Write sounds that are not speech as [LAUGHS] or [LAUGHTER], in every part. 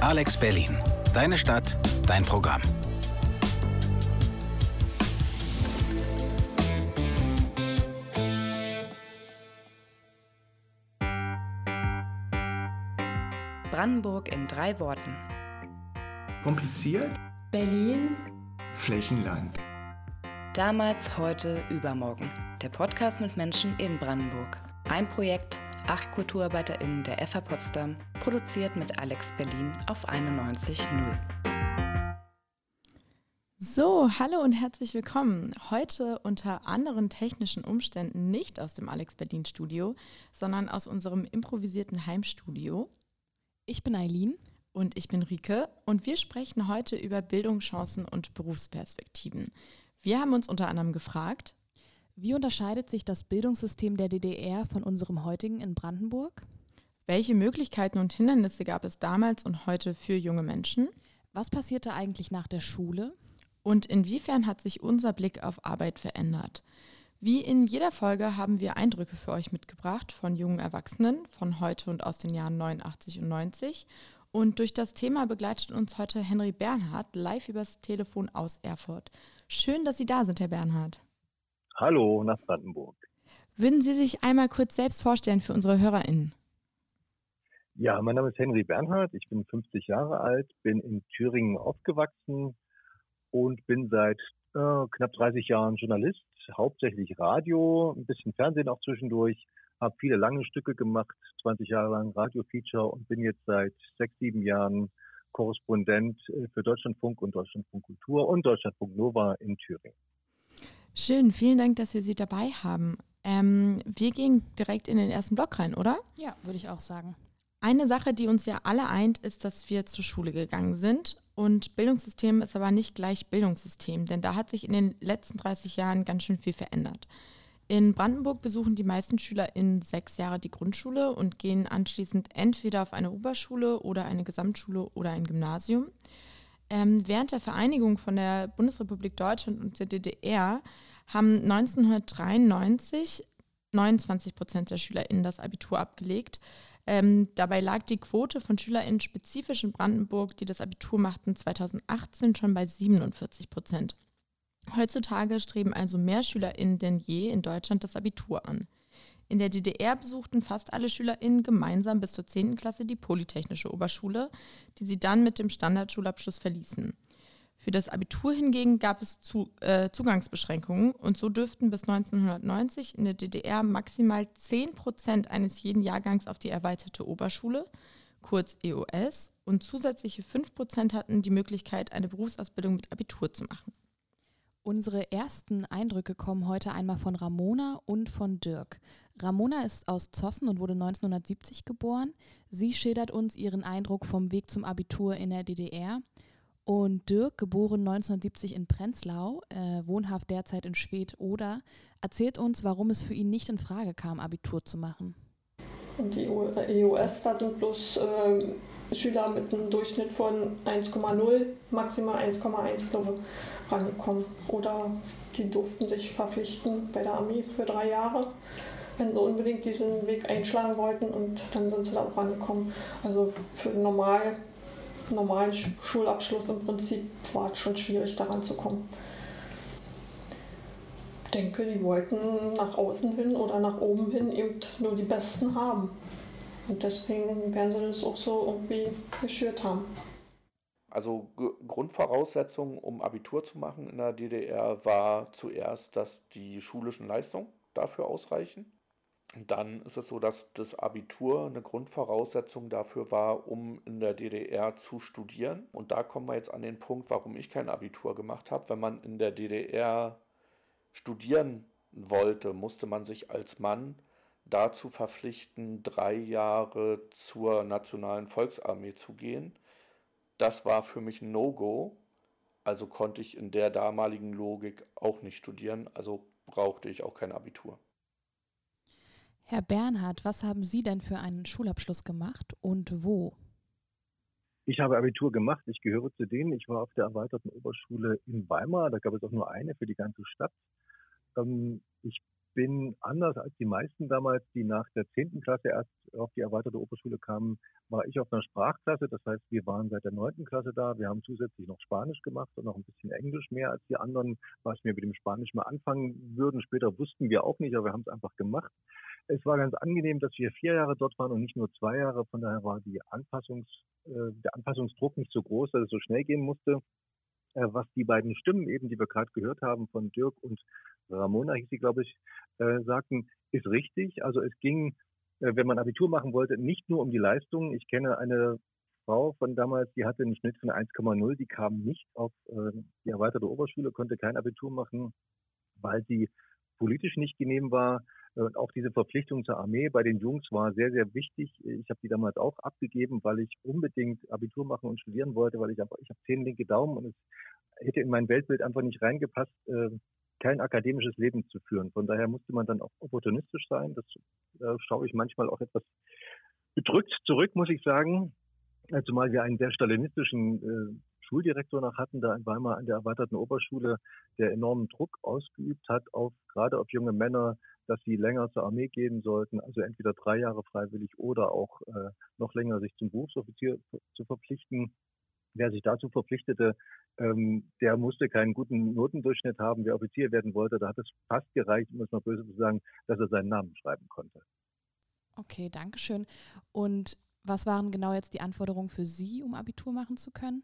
Alex Berlin. Deine Stadt, dein Programm. Brandenburg in drei Worten. Kompliziert? Berlin. Flächenland. Damals, heute, übermorgen. Der Podcast mit Menschen in Brandenburg. Ein Projekt, acht KulturarbeiterInnen der FH Potsdam, produziert mit Alex Berlin auf 91.0. So, hallo und herzlich willkommen. Heute unter anderen technischen Umständen nicht aus dem Alex Berlin Studio, sondern aus unserem improvisierten Heimstudio. Ich bin Eileen. Und ich bin Rike und wir sprechen heute über Bildungschancen und Berufsperspektiven. Wir haben uns unter anderem gefragt, wie unterscheidet sich das Bildungssystem der DDR von unserem heutigen in Brandenburg? Welche Möglichkeiten und Hindernisse gab es damals und heute für junge Menschen? Was passierte eigentlich nach der Schule? Und inwiefern hat sich unser Blick auf Arbeit verändert? Wie in jeder Folge haben wir Eindrücke für euch mitgebracht von jungen Erwachsenen von heute und aus den Jahren 89 und 90. Und durch das Thema begleitet uns heute Henry Bernhard live übers Telefon aus Erfurt. Schön, dass Sie da sind, Herr Bernhard. Hallo nach Brandenburg. Würden Sie sich einmal kurz selbst vorstellen für unsere HörerInnen? Ja, mein Name ist Henry Bernhard, ich bin 50 Jahre alt, bin in Thüringen aufgewachsen und bin seit äh, knapp 30 Jahren Journalist, hauptsächlich Radio, ein bisschen Fernsehen auch zwischendurch, habe viele lange Stücke gemacht, 20 Jahre lang Radio-Feature und bin jetzt seit sechs, sieben Jahren Korrespondent äh, für Deutschlandfunk und Deutschlandfunk Kultur und Deutschlandfunk Nova in Thüringen. Schön, vielen Dank, dass wir Sie dabei haben. Ähm, wir gehen direkt in den ersten Block rein, oder? Ja, würde ich auch sagen. Eine Sache, die uns ja alle eint, ist, dass wir zur Schule gegangen sind. Und Bildungssystem ist aber nicht gleich Bildungssystem, denn da hat sich in den letzten 30 Jahren ganz schön viel verändert. In Brandenburg besuchen die meisten Schüler in sechs Jahre die Grundschule und gehen anschließend entweder auf eine Oberschule oder eine Gesamtschule oder ein Gymnasium. Ähm, während der Vereinigung von der Bundesrepublik Deutschland und der DDR haben 1993 29 Prozent der SchülerInnen das Abitur abgelegt. Ähm, dabei lag die Quote von SchülerInnen spezifisch in Brandenburg, die das Abitur machten, 2018 schon bei 47 Prozent. Heutzutage streben also mehr SchülerInnen denn je in Deutschland das Abitur an. In der DDR besuchten fast alle SchülerInnen gemeinsam bis zur 10. Klasse die Polytechnische Oberschule, die sie dann mit dem Standardschulabschluss verließen. Für das Abitur hingegen gab es zu, äh, Zugangsbeschränkungen und so dürften bis 1990 in der DDR maximal 10 Prozent eines jeden Jahrgangs auf die erweiterte Oberschule, kurz EOS, und zusätzliche 5 Prozent hatten die Möglichkeit, eine Berufsausbildung mit Abitur zu machen. Unsere ersten Eindrücke kommen heute einmal von Ramona und von Dirk. Ramona ist aus Zossen und wurde 1970 geboren. Sie schildert uns ihren Eindruck vom Weg zum Abitur in der DDR. Und Dirk, geboren 1970 in Prenzlau, äh, wohnhaft derzeit in Schwedt-Oder, erzählt uns, warum es für ihn nicht in Frage kam, Abitur zu machen. Die EOS, da sind bloß äh, Schüler mit einem Durchschnitt von 1,0, maximal 1,1 glaube ich, rangekommen. Oder die durften sich verpflichten bei der Armee für drei Jahre, wenn sie unbedingt diesen Weg einschlagen wollten und dann sind sie da auch rangekommen. Also für normal, normalen Schulabschluss im Prinzip war es schon schwierig, da ranzukommen denke, die wollten nach außen hin oder nach oben hin eben nur die Besten haben. Und deswegen werden sie das auch so irgendwie geschürt haben. Also Grundvoraussetzung, um Abitur zu machen in der DDR, war zuerst, dass die schulischen Leistungen dafür ausreichen. Dann ist es so, dass das Abitur eine Grundvoraussetzung dafür war, um in der DDR zu studieren. Und da kommen wir jetzt an den Punkt, warum ich kein Abitur gemacht habe. Wenn man in der DDR studieren wollte, musste man sich als Mann dazu verpflichten, drei Jahre zur Nationalen Volksarmee zu gehen. Das war für mich ein No-Go, also konnte ich in der damaligen Logik auch nicht studieren, also brauchte ich auch kein Abitur. Herr Bernhard, was haben Sie denn für einen Schulabschluss gemacht und wo? Ich habe Abitur gemacht, ich gehöre zu denen. Ich war auf der erweiterten Oberschule in Weimar, da gab es auch nur eine für die ganze Stadt. Ähm, ich bin anders als die meisten damals, die nach der 10. Klasse erst auf die erweiterte Oberschule kamen, war ich auf einer Sprachklasse. Das heißt, wir waren seit der 9. Klasse da. Wir haben zusätzlich noch Spanisch gemacht und noch ein bisschen Englisch mehr als die anderen, was wir mit dem Spanisch mal anfangen würden. Später wussten wir auch nicht, aber wir haben es einfach gemacht. Es war ganz angenehm, dass wir vier Jahre dort waren und nicht nur zwei Jahre. Von daher war die Anpassungs, äh, der Anpassungsdruck nicht so groß, dass es so schnell gehen musste. Äh, was die beiden Stimmen eben, die wir gerade gehört haben von Dirk und Ramona, hieß sie, glaube ich, äh, sagten, ist richtig. Also es ging, äh, wenn man Abitur machen wollte, nicht nur um die Leistung. Ich kenne eine Frau von damals, die hatte einen Schnitt von 1,0, die kam nicht auf äh, die erweiterte Oberschule, konnte kein Abitur machen, weil sie politisch nicht genehm war. Und auch diese Verpflichtung zur Armee bei den Jungs war sehr, sehr wichtig. Ich habe die damals auch abgegeben, weil ich unbedingt Abitur machen und studieren wollte, weil ich einfach, ich habe zehn linke Daumen und es hätte in mein Weltbild einfach nicht reingepasst, äh, kein akademisches Leben zu führen. Von daher musste man dann auch opportunistisch sein. Das äh, schaue ich manchmal auch etwas bedrückt zurück, muss ich sagen. Zumal wir einen sehr stalinistischen äh, Schuldirektor noch hatten, da in Weimar an der erweiterten Oberschule, der enormen Druck ausgeübt hat, auf, gerade auf junge Männer, dass sie länger zur Armee gehen sollten, also entweder drei Jahre freiwillig oder auch äh, noch länger sich zum Berufsoffizier zu verpflichten. Wer sich dazu verpflichtete, ähm, der musste keinen guten Notendurchschnitt haben. Wer Offizier werden wollte, da hat es fast gereicht, um es mal böse zu sagen, dass er seinen Namen schreiben konnte. Okay, danke schön. Und was waren genau jetzt die Anforderungen für Sie, um Abitur machen zu können?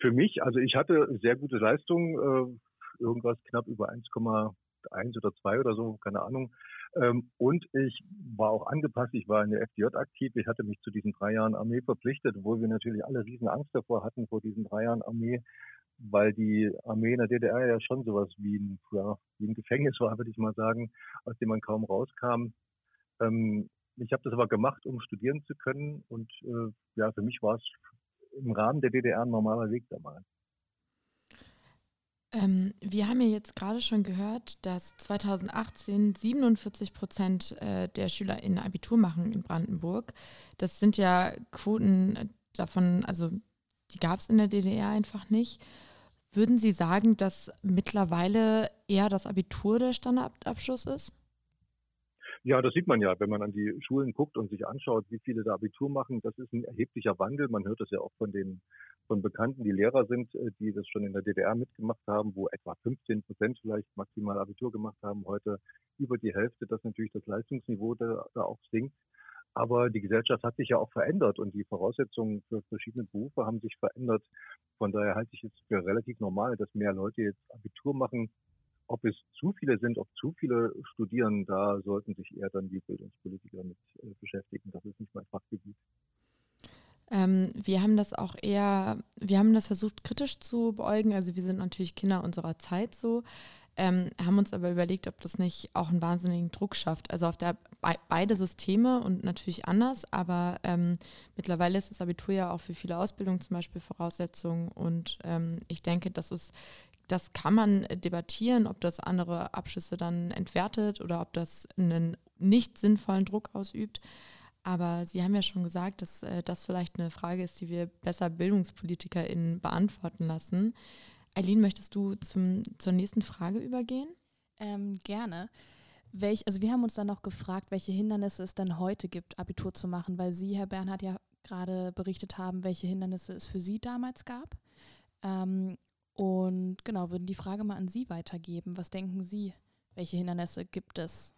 Für mich, also ich hatte sehr gute Leistungen, äh, irgendwas knapp über 1,1 oder 2 oder so, keine Ahnung. Ähm, und ich war auch angepasst, ich war in der FDJ aktiv, ich hatte mich zu diesen drei Jahren Armee verpflichtet, obwohl wir natürlich alle riesen Angst davor hatten vor diesen drei Jahren Armee, weil die Armee in der DDR ja schon sowas wie ein, ja, wie ein Gefängnis war, würde ich mal sagen, aus dem man kaum rauskam. Ähm, ich habe das aber gemacht, um studieren zu können und äh, ja, für mich war es im Rahmen der DDR ein normaler Weg damals. Ähm, wir haben ja jetzt gerade schon gehört, dass 2018 47 Prozent äh, der SchülerInnen Abitur machen in Brandenburg. Das sind ja Quoten äh, davon, also die gab es in der DDR einfach nicht. Würden Sie sagen, dass mittlerweile eher das Abitur der Standardabschluss ist? Ja, das sieht man ja, wenn man an die Schulen guckt und sich anschaut, wie viele da Abitur machen. Das ist ein erheblicher Wandel. Man hört das ja auch von den von Bekannten, die Lehrer sind, äh, die das schon in der DDR mitgemacht haben, wo etwa 15 Prozent vielleicht maximal Abitur gemacht haben. Heute über die Hälfte, dass natürlich das Leistungsniveau da, da auch sinkt. Aber die Gesellschaft hat sich ja auch verändert und die Voraussetzungen für verschiedene Berufe haben sich verändert. Von daher halte ich es für relativ normal, dass mehr Leute jetzt Abitur machen. Ob es zu viele sind, ob zu viele studieren, da sollten sich eher dann die Bildungspolitiker mit äh, beschäftigen. Das ist nicht mein Fachgebiet. Ähm, wir haben das auch eher, wir haben das versucht kritisch zu beäugen. Also wir sind natürlich Kinder unserer Zeit so, ähm, haben uns aber überlegt, ob das nicht auch einen wahnsinnigen Druck schafft. Also auf der be beide Systeme und natürlich anders, aber ähm, mittlerweile ist das Abitur ja auch für viele Ausbildungen zum Beispiel Voraussetzungen und ähm, ich denke, das ist das kann man debattieren, ob das andere Abschlüsse dann entwertet oder ob das einen nicht sinnvollen Druck ausübt. Aber Sie haben ja schon gesagt, dass äh, das vielleicht eine Frage ist, die wir besser BildungspolitikerInnen beantworten lassen. Eileen, möchtest du zum, zur nächsten Frage übergehen? Ähm, gerne. Welch, also wir haben uns dann noch gefragt, welche Hindernisse es denn heute gibt, Abitur zu machen, weil Sie, Herr Bernhard, ja gerade berichtet haben, welche Hindernisse es für Sie damals gab. Ähm, und genau, würden die Frage mal an Sie weitergeben. Was denken Sie, welche Hindernisse gibt es?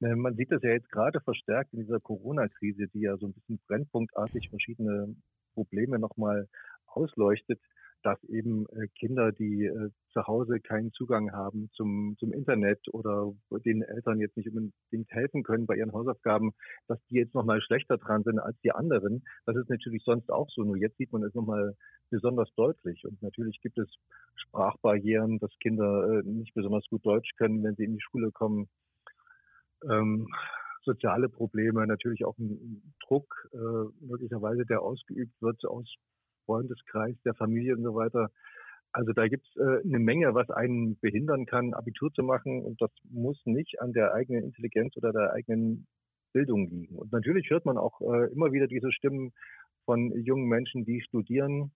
Man sieht das ja jetzt gerade verstärkt in dieser Corona-Krise, die ja so ein bisschen brennpunktartig verschiedene Probleme nochmal ausleuchtet, dass eben äh, Kinder, die äh, zu Hause keinen Zugang haben zum, zum Internet oder den Eltern jetzt nicht unbedingt helfen können bei ihren Hausaufgaben, dass die jetzt nochmal schlechter dran sind als die anderen. Das ist natürlich sonst auch so. Nur jetzt sieht man es nochmal besonders deutlich. Und natürlich gibt es Sprachbarrieren, dass Kinder äh, nicht besonders gut Deutsch können, wenn sie in die Schule kommen ähm, soziale Probleme, natürlich auch ein Druck äh, möglicherweise, der ausgeübt wird aus Freundeskreis, der Familie und so weiter. Also da gibt es äh, eine Menge, was einen behindern kann, Abitur zu machen und das muss nicht an der eigenen Intelligenz oder der eigenen Bildung liegen. Und natürlich hört man auch äh, immer wieder diese Stimmen von jungen Menschen, die studieren,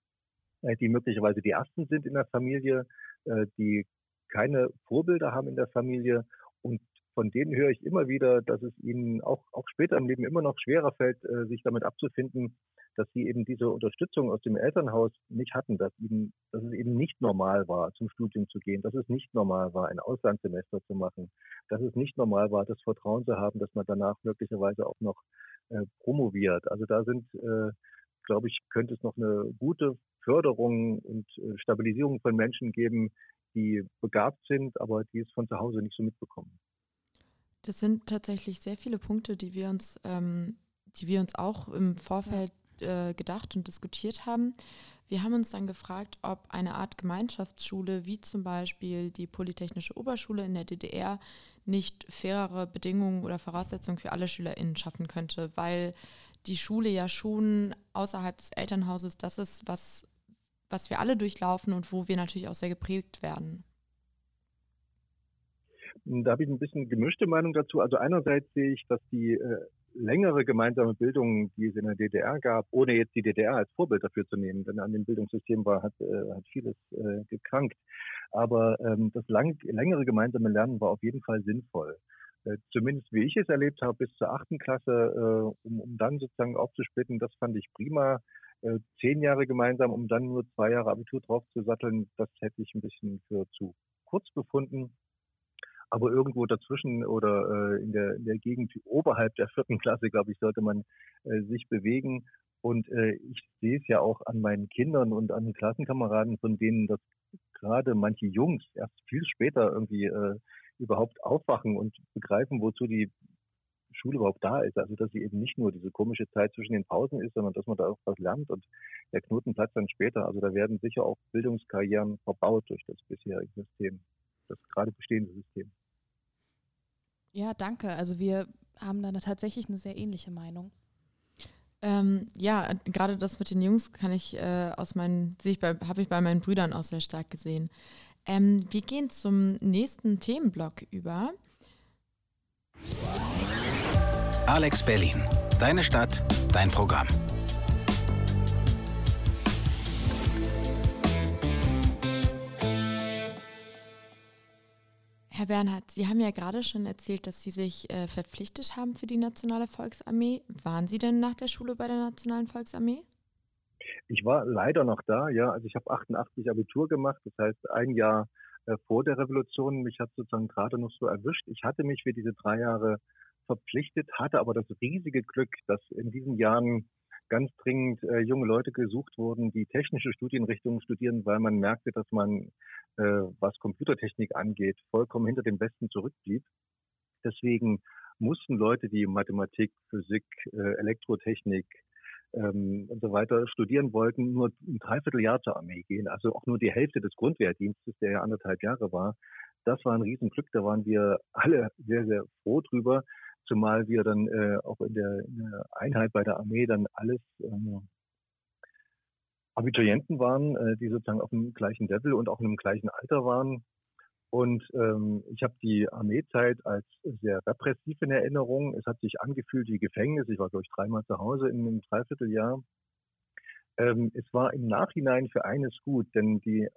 äh, die möglicherweise die Ersten sind in der Familie, äh, die keine Vorbilder haben in der Familie und von denen höre ich immer wieder, dass es ihnen auch, auch später im Leben immer noch schwerer fällt, äh, sich damit abzufinden, dass sie eben diese Unterstützung aus dem Elternhaus nicht hatten, dass, ihnen, dass es eben nicht normal war, zum Studium zu gehen, dass es nicht normal war, ein Auslandssemester zu machen, dass es nicht normal war, das Vertrauen zu haben, dass man danach möglicherweise auch noch äh, promoviert. Also da sind, äh, glaube ich, könnte es noch eine gute Förderung und äh, Stabilisierung von Menschen geben, die begabt sind, aber die es von zu Hause nicht so mitbekommen. Das sind tatsächlich sehr viele Punkte, die wir uns, ähm, die wir uns auch im Vorfeld äh, gedacht und diskutiert haben. Wir haben uns dann gefragt, ob eine Art Gemeinschaftsschule, wie zum Beispiel die Polytechnische Oberschule in der DDR, nicht fairere Bedingungen oder Voraussetzungen für alle SchülerInnen schaffen könnte, weil die Schule ja schon außerhalb des Elternhauses das ist, was, was wir alle durchlaufen und wo wir natürlich auch sehr geprägt werden. Da habe ich ein bisschen gemischte Meinung dazu. Also einerseits sehe ich, dass die äh, längere gemeinsame Bildung, die es in der DDR gab, ohne jetzt die DDR als Vorbild dafür zu nehmen, denn an dem Bildungssystem war, hat, äh, hat vieles äh, gekrankt. Aber ähm, das lang, längere gemeinsame Lernen war auf jeden Fall sinnvoll. Äh, zumindest wie ich es erlebt habe, bis zur achten Klasse, äh, um, um dann sozusagen aufzusplitten, das fand ich prima. Äh, zehn Jahre gemeinsam, um dann nur zwei Jahre Abitur draufzusatteln, das hätte ich ein bisschen für zu kurz befunden aber irgendwo dazwischen oder äh, in, der, in der Gegend oberhalb der vierten Klasse, glaube ich, sollte man äh, sich bewegen. Und äh, ich sehe es ja auch an meinen Kindern und an den Klassenkameraden, von denen das gerade manche Jungs erst viel später irgendwie äh, überhaupt aufwachen und begreifen, wozu die Schule überhaupt da ist. Also dass sie eben nicht nur diese komische Zeit zwischen den Pausen ist, sondern dass man da auch was lernt und der Knoten platzt dann später. Also da werden sicher auch Bildungskarrieren verbaut durch das bisherige System das gerade bestehende System. Ja, danke. Also wir haben da tatsächlich eine sehr ähnliche Meinung. Ähm, ja, gerade das mit den Jungs kann ich äh, aus meinen, sehe ich habe ich bei meinen Brüdern auch sehr stark gesehen. Ähm, wir gehen zum nächsten Themenblock über. Alex Berlin. Deine Stadt, dein Programm. Herr Bernhard, Sie haben ja gerade schon erzählt, dass Sie sich äh, verpflichtet haben für die Nationale Volksarmee. Waren Sie denn nach der Schule bei der Nationalen Volksarmee? Ich war leider noch da, ja. Also ich habe 88 Abitur gemacht, das heißt ein Jahr äh, vor der Revolution. Mich hat sozusagen gerade noch so erwischt. Ich hatte mich für diese drei Jahre verpflichtet, hatte aber das riesige Glück, dass in diesen Jahren ganz dringend äh, junge Leute gesucht wurden, die technische Studienrichtungen studieren, weil man merkte, dass man, äh, was Computertechnik angeht, vollkommen hinter dem Westen zurückblieb. Deswegen mussten Leute, die Mathematik, Physik, äh, Elektrotechnik ähm, und so weiter studieren wollten, nur ein Dreivierteljahr zur Armee gehen, also auch nur die Hälfte des Grundwehrdienstes, der ja anderthalb Jahre war. Das war ein Riesenglück, da waren wir alle sehr, sehr froh drüber zumal wir dann äh, auch in der, in der, Einheit bei der Armee dann alles ähm, Abiturienten waren, äh, die sozusagen auf dem gleichen Level und auch in dem gleichen Alter waren. Und ähm, ich habe die Armeezeit als sehr repressiv in Erinnerung. Es hat sich angefühlt wie Gefängnis. Ich war, glaube ich, dreimal zu Hause in einem Dreivierteljahr. Ähm, es war im Nachhinein für eines gut, denn die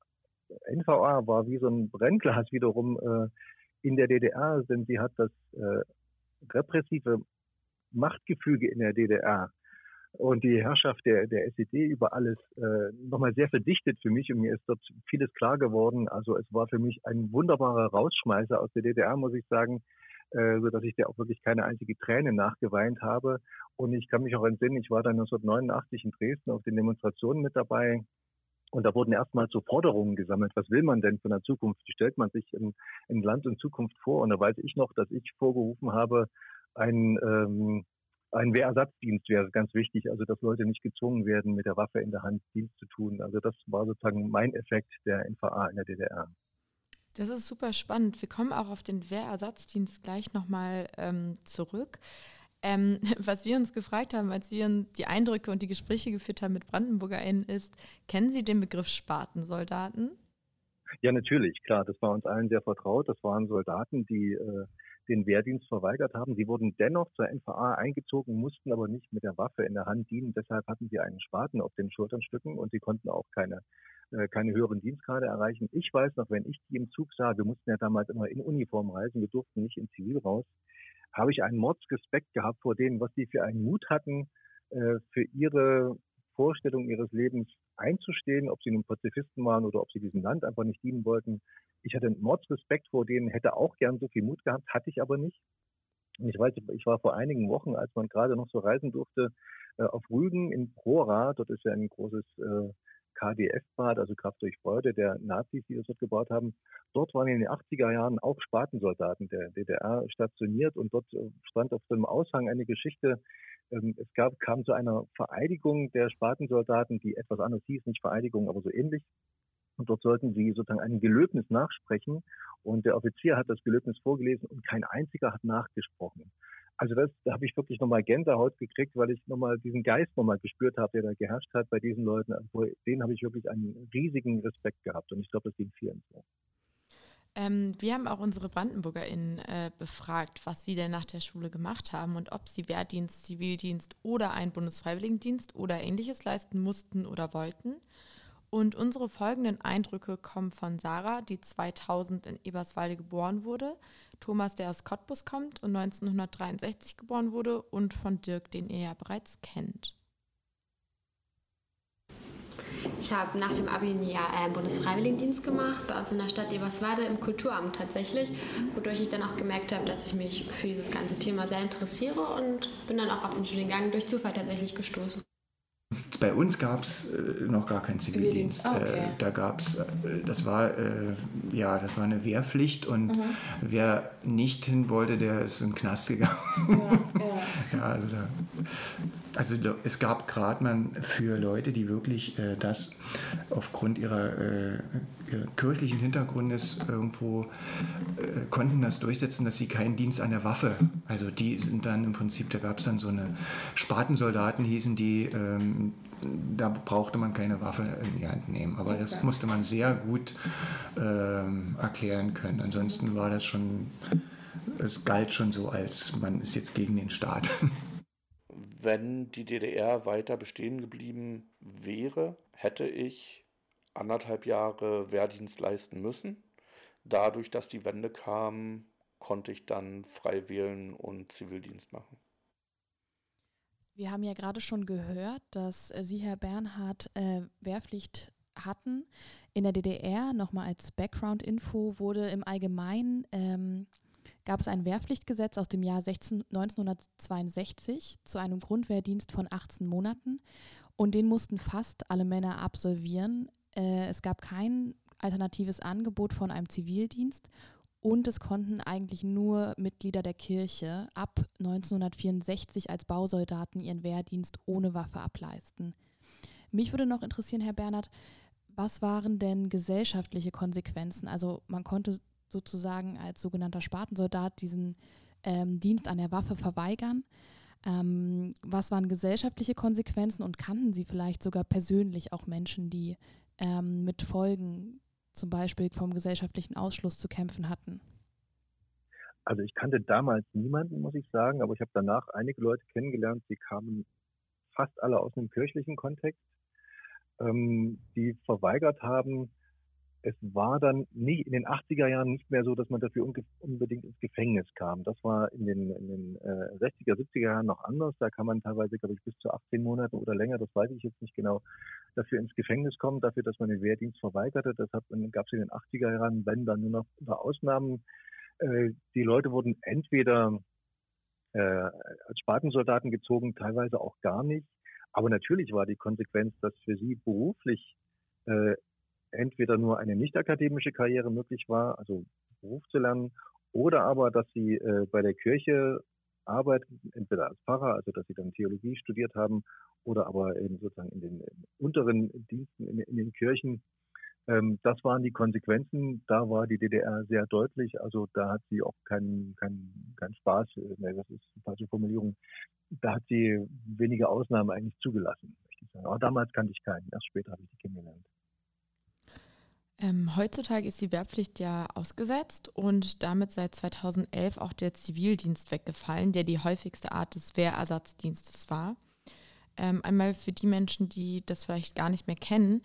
NVA war wie so ein Brennglas wiederum äh, in der DDR, denn sie hat das äh, repressive Machtgefüge in der DDR und die Herrschaft der, der SED über alles äh, nochmal sehr verdichtet für mich und mir ist dort vieles klar geworden. Also es war für mich ein wunderbarer Rausschmeißer aus der DDR, muss ich sagen, äh, so dass ich der auch wirklich keine einzige Träne nachgeweint habe. Und ich kann mich auch entsinnen, ich war dann 1989 in Dresden auf den Demonstrationen mit dabei. Und da wurden erstmal so Forderungen gesammelt. Was will man denn von der Zukunft? Wie stellt man sich in, in Land und Zukunft vor? Und da weiß ich noch, dass ich vorgerufen habe, ein, ähm, ein Wehrersatzdienst wäre ganz wichtig. Also, dass Leute nicht gezwungen werden, mit der Waffe in der Hand Dienst zu tun. Also, das war sozusagen mein Effekt der NVA in der DDR. Das ist super spannend. Wir kommen auch auf den Wehrersatzdienst gleich nochmal ähm, zurück. Ähm, [LAUGHS] was wir uns gefragt haben, als wir die Eindrücke und die Gespräche geführt haben mit BrandenburgerInnen, ist, kennen Sie den Begriff Spatensoldaten? Ja, natürlich, klar. Das war uns allen sehr vertraut. Das waren Soldaten, die äh, den Wehrdienst verweigert haben. Sie wurden dennoch zur NVA eingezogen, mussten aber nicht mit der Waffe in der Hand dienen. Deshalb hatten sie einen Spaten auf den Schulternstücken und sie konnten auch keine, äh, keine höheren Dienstgrade erreichen. Ich weiß noch, wenn ich die im Zug sah, wir mussten ja damals immer in Uniform reisen, wir durften nicht in Zivil raus, habe ich einen Mordsrespekt gehabt vor denen, was sie für einen Mut hatten, äh, für ihre Vorstellung ihres Lebens einzustehen, ob sie nun Pazifisten waren oder ob sie diesem Land einfach nicht dienen wollten. Ich hatte einen Mordsrespekt vor denen, hätte auch gern so viel Mut gehabt, hatte ich aber nicht. Und ich weiß, ich war vor einigen Wochen, als man gerade noch so reisen durfte, äh, auf Rügen in Prora. Dort ist ja ein großes äh, KDF-Bad, also Kraft durch Freude der Nazis, die das dort gebaut haben. Dort waren in den 80er Jahren auch Spatensoldaten der DDR stationiert und dort äh, stand auf einem Aushang eine Geschichte, ähm, es gab, kam zu einer Vereidigung der Spatensoldaten, die etwas anderes hieß, nicht Vereidigung, aber so ähnlich. Und dort sollten sie sozusagen ein Gelöbnis nachsprechen. Und der Offizier hat das Gelöbnis vorgelesen und kein einziger hat nachgesprochen. Also das, da habe ich wirklich nochmal Gänsehaut gekriegt, weil ich nochmal diesen Geist nochmal gespürt habe, der da geherrscht hat bei diesen Leuten. Also denen habe ich wirklich einen riesigen Respekt gehabt. Und ich glaube, das ging vielen so. Ähm, wir haben auch unsere BrandenburgerInnen äh, befragt, was sie denn nach der Schule gemacht haben und ob sie Wehrdienst, Zivildienst oder einen Bundesfreiwilligendienst oder ähnliches leisten mussten oder wollten. Und unsere folgenden Eindrücke kommen von Sarah, die 2000 in Eberswalde geboren wurde, Thomas, der aus Cottbus kommt und 1963 geboren wurde, und von Dirk, den ihr ja bereits kennt. Ich habe nach dem Abi ein Jahr äh, Bundesfreiwilligendienst gemacht, bei uns in der Stadt Eberswalde im Kulturamt tatsächlich, wodurch ich dann auch gemerkt habe, dass ich mich für dieses ganze Thema sehr interessiere und bin dann auch auf den Studiengang durch Zufall tatsächlich gestoßen. Bei uns gab es äh, noch gar keinen Zivildienst. Ah, okay. äh, da gab es, äh, das war äh, ja, das war eine Wehrpflicht und mhm. wer nicht hin wollte, der ist in den Knast gegangen. Ja, ja. [LAUGHS] ja also, da, also es gab gerade mal für Leute, die wirklich äh, das aufgrund äh, ihrer, kirchlichen Hintergrundes irgendwo konnten das durchsetzen, dass sie keinen Dienst an der Waffe. Also die sind dann im Prinzip, da gab es dann so eine Spatensoldaten hießen die. Ähm, da brauchte man keine Waffe in die Hand nehmen. Aber okay. das musste man sehr gut ähm, erklären können. Ansonsten war das schon, es galt schon so, als man ist jetzt gegen den Staat. Wenn die DDR weiter bestehen geblieben wäre, hätte ich anderthalb Jahre Wehrdienst leisten müssen. Dadurch, dass die Wende kam, konnte ich dann frei wählen und Zivildienst machen. Wir haben ja gerade schon gehört, dass äh, Sie, Herr Bernhard, äh, Wehrpflicht hatten. In der DDR, nochmal als Background-Info, wurde im Allgemeinen, ähm, gab es ein Wehrpflichtgesetz aus dem Jahr 16, 1962 zu einem Grundwehrdienst von 18 Monaten und den mussten fast alle Männer absolvieren. Äh, es gab kein alternatives Angebot von einem Zivildienst und es konnten eigentlich nur Mitglieder der Kirche ab 1964 als Bausoldaten ihren Wehrdienst ohne Waffe ableisten. Mich würde noch interessieren, Herr Bernhard, was waren denn gesellschaftliche Konsequenzen? Also man konnte sozusagen als sogenannter Spatensoldat diesen ähm, Dienst an der Waffe verweigern. Ähm, was waren gesellschaftliche Konsequenzen und kannten Sie vielleicht sogar persönlich auch Menschen, die ähm, mit Folgen zum Beispiel vom gesellschaftlichen Ausschluss zu kämpfen hatten? Also ich kannte damals niemanden, muss ich sagen, aber ich habe danach einige Leute kennengelernt, die kamen fast alle aus einem kirchlichen Kontext, ähm, die verweigert haben, es war dann nicht in den 80er Jahren nicht mehr so, dass man dafür unbedingt ins Gefängnis kam. Das war in den, in den äh, 60er, 70er Jahren noch anders. Da kann man teilweise, glaube ich, bis zu 18 Monaten oder länger, das weiß ich jetzt nicht genau, dafür ins Gefängnis kommen, dafür, dass man den Wehrdienst verweigerte. Das gab es in den 80er Jahren, wenn dann nur noch unter Ausnahmen. Äh, die Leute wurden entweder äh, als Spatensoldaten gezogen, teilweise auch gar nicht. Aber natürlich war die Konsequenz, dass für sie beruflich äh, entweder nur eine nicht akademische Karriere möglich war, also Beruf zu lernen, oder aber, dass sie äh, bei der Kirche arbeiten, entweder als Pfarrer, also dass sie dann Theologie studiert haben, oder aber eben sozusagen in den unteren Diensten in, in den Kirchen. Ähm, das waren die Konsequenzen. Da war die DDR sehr deutlich. Also da hat sie auch keinen keinen keinen Spaß, äh, ne, das ist eine falsche Formulierung. Da hat sie wenige Ausnahmen eigentlich zugelassen, möchte ich sagen. Aber damals kannte ich keinen. Erst später habe ich sie kennengelernt. Ähm, heutzutage ist die Wehrpflicht ja ausgesetzt und damit seit 2011 auch der Zivildienst weggefallen, der die häufigste Art des Wehrersatzdienstes war. Ähm, einmal für die Menschen, die das vielleicht gar nicht mehr kennen.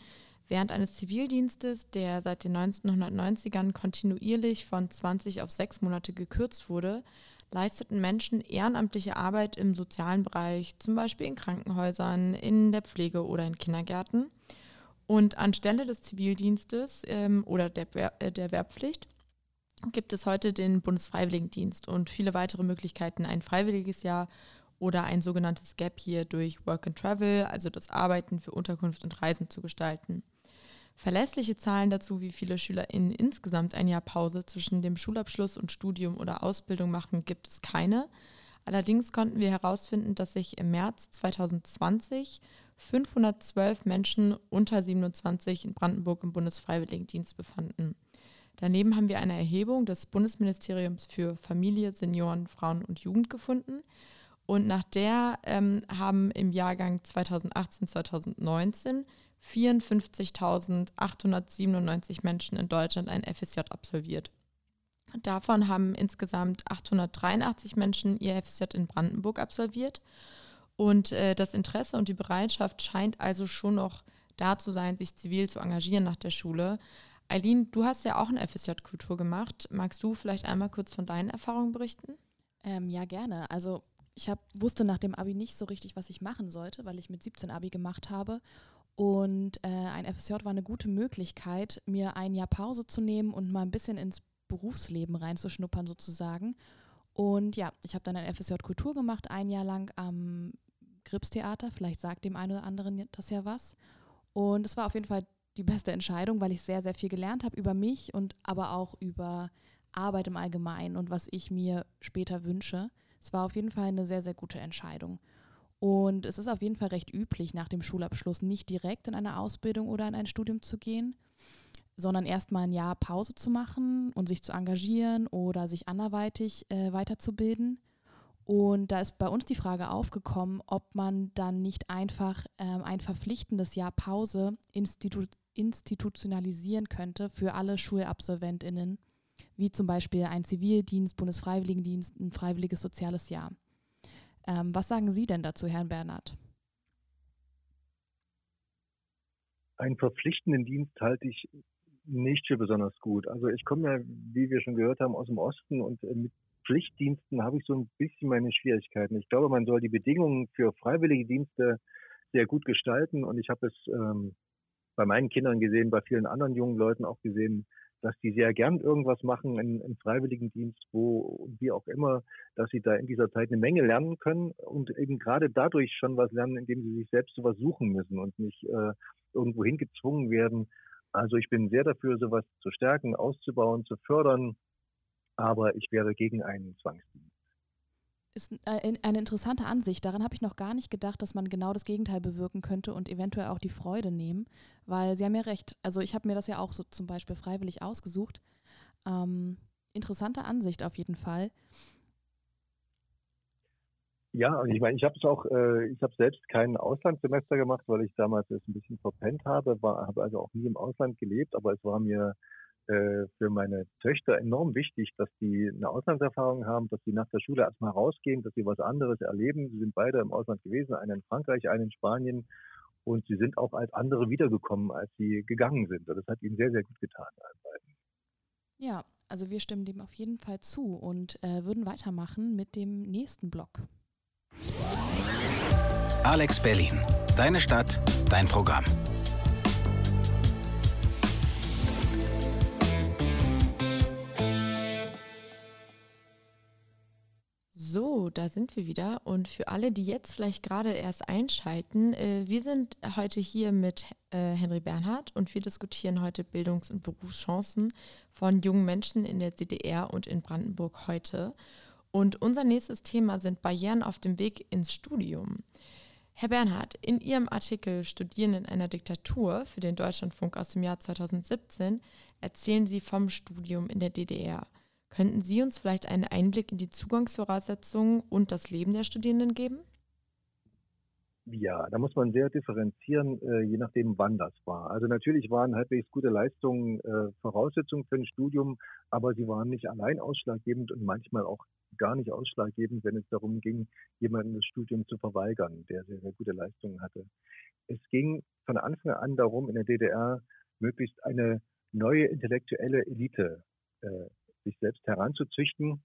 Während eines Zivildienstes, der seit den 1990ern kontinuierlich von 20 auf 6 Monate gekürzt wurde, leisteten Menschen ehrenamtliche Arbeit im sozialen Bereich, zum Beispiel in Krankenhäusern, in der Pflege oder in Kindergärten. Und anstelle des Zivildienstes ähm, oder der, äh, der Wehrpflicht gibt es heute den Bundesfreiwilligendienst und viele weitere Möglichkeiten, ein freiwilliges Jahr oder ein sogenanntes Gap Year durch Work and Travel, also das Arbeiten für Unterkunft und Reisen zu gestalten. Verlässliche Zahlen dazu, wie viele SchülerInnen insgesamt ein Jahr Pause zwischen dem Schulabschluss und Studium oder Ausbildung machen, gibt es keine. Allerdings konnten wir herausfinden, dass sich im März 2020 512 Menschen unter 27 in Brandenburg im Bundesfreiwilligendienst befanden. Daneben haben wir eine Erhebung des Bundesministeriums für Familie, Senioren, Frauen und Jugend gefunden. Und nach der ähm, haben im Jahrgang 2018-2019 54.897 Menschen in Deutschland ein FSJ absolviert. Davon haben insgesamt 883 Menschen ihr FSJ in Brandenburg absolviert und äh, das Interesse und die Bereitschaft scheint also schon noch da zu sein, sich zivil zu engagieren nach der Schule. Eileen, du hast ja auch eine FSJ-Kultur gemacht. Magst du vielleicht einmal kurz von deinen Erfahrungen berichten? Ähm, ja, gerne. Also ich hab, wusste nach dem Abi nicht so richtig, was ich machen sollte, weil ich mit 17 Abi gemacht habe. Und äh, ein FSJ war eine gute Möglichkeit, mir ein Jahr Pause zu nehmen und mal ein bisschen ins Berufsleben reinzuschnuppern sozusagen. Und ja, ich habe dann ein FSJ Kultur gemacht, ein Jahr lang am Gripstheater. Vielleicht sagt dem einen oder anderen das ja was. Und es war auf jeden Fall die beste Entscheidung, weil ich sehr, sehr viel gelernt habe über mich und aber auch über Arbeit im Allgemeinen und was ich mir später wünsche. Es war auf jeden Fall eine sehr, sehr gute Entscheidung. Und es ist auf jeden Fall recht üblich, nach dem Schulabschluss nicht direkt in eine Ausbildung oder in ein Studium zu gehen, sondern erstmal ein Jahr Pause zu machen und sich zu engagieren oder sich anderweitig äh, weiterzubilden. Und da ist bei uns die Frage aufgekommen, ob man dann nicht einfach ähm, ein verpflichtendes Jahr Pause institu institutionalisieren könnte für alle SchulabsolventInnen, wie zum Beispiel ein Zivildienst, Bundesfreiwilligendienst, ein freiwilliges soziales Jahr. Ähm, was sagen Sie denn dazu, Herrn Bernhard? Einen verpflichtenden Dienst halte ich nicht für besonders gut. Also ich komme ja, wie wir schon gehört haben, aus dem Osten und äh, mit Pflichtdiensten habe ich so ein bisschen meine Schwierigkeiten. Ich glaube, man soll die Bedingungen für freiwillige Dienste sehr gut gestalten und ich habe es ähm, bei meinen Kindern gesehen, bei vielen anderen jungen Leuten auch gesehen, dass die sehr gern irgendwas machen in, im Freiwilligendienst, wo wie auch immer, dass sie da in dieser Zeit eine Menge lernen können und eben gerade dadurch schon was lernen, indem sie sich selbst sowas suchen müssen und nicht äh, irgendwo hingezwungen werden. Also ich bin sehr dafür, sowas zu stärken, auszubauen, zu fördern aber ich wäre gegen einen Zwangsdienst. Ist äh, eine interessante Ansicht. Daran habe ich noch gar nicht gedacht, dass man genau das Gegenteil bewirken könnte und eventuell auch die Freude nehmen, weil Sie haben ja recht. Also ich habe mir das ja auch so zum Beispiel freiwillig ausgesucht. Ähm, interessante Ansicht auf jeden Fall. Ja, und ich meine, ich habe es auch, äh, ich habe selbst kein Auslandssemester gemacht, weil ich damals es ein bisschen verpennt habe, war, habe also auch nie im Ausland gelebt, aber es war mir äh, für meine Töchter enorm wichtig, dass die eine Auslandserfahrung haben, dass sie nach der Schule erstmal rausgehen, dass sie was anderes erleben. Sie sind beide im Ausland gewesen, einer in Frankreich, einer in Spanien. Und sie sind auch als andere wiedergekommen, als sie gegangen sind. Und das hat ihnen sehr, sehr gut getan, allen beiden. Ja, also wir stimmen dem auf jeden Fall zu und äh, würden weitermachen mit dem nächsten Block. Alex Berlin. Deine Stadt, dein Programm. So, da sind wir wieder. Und für alle, die jetzt vielleicht gerade erst einschalten, äh, wir sind heute hier mit äh, Henry Bernhard und wir diskutieren heute Bildungs- und Berufschancen von jungen Menschen in der DDR und in Brandenburg heute. Und unser nächstes Thema sind Barrieren auf dem Weg ins Studium. Herr Bernhard, in Ihrem Artikel Studieren in einer Diktatur für den Deutschlandfunk aus dem Jahr 2017 erzählen Sie vom Studium in der DDR. Könnten Sie uns vielleicht einen Einblick in die Zugangsvoraussetzungen und das Leben der Studierenden geben? Ja, da muss man sehr differenzieren, äh, je nachdem, wann das war. Also natürlich waren halbwegs gute Leistungen äh, Voraussetzungen für ein Studium, aber sie waren nicht allein ausschlaggebend und manchmal auch gar nicht ausschlaggebend, wenn es darum ging, jemanden das Studium zu verweigern, der sehr, sehr gute Leistungen hatte. Es ging von Anfang an darum, in der DDR möglichst eine neue intellektuelle Elite äh, sich selbst heranzuzüchten,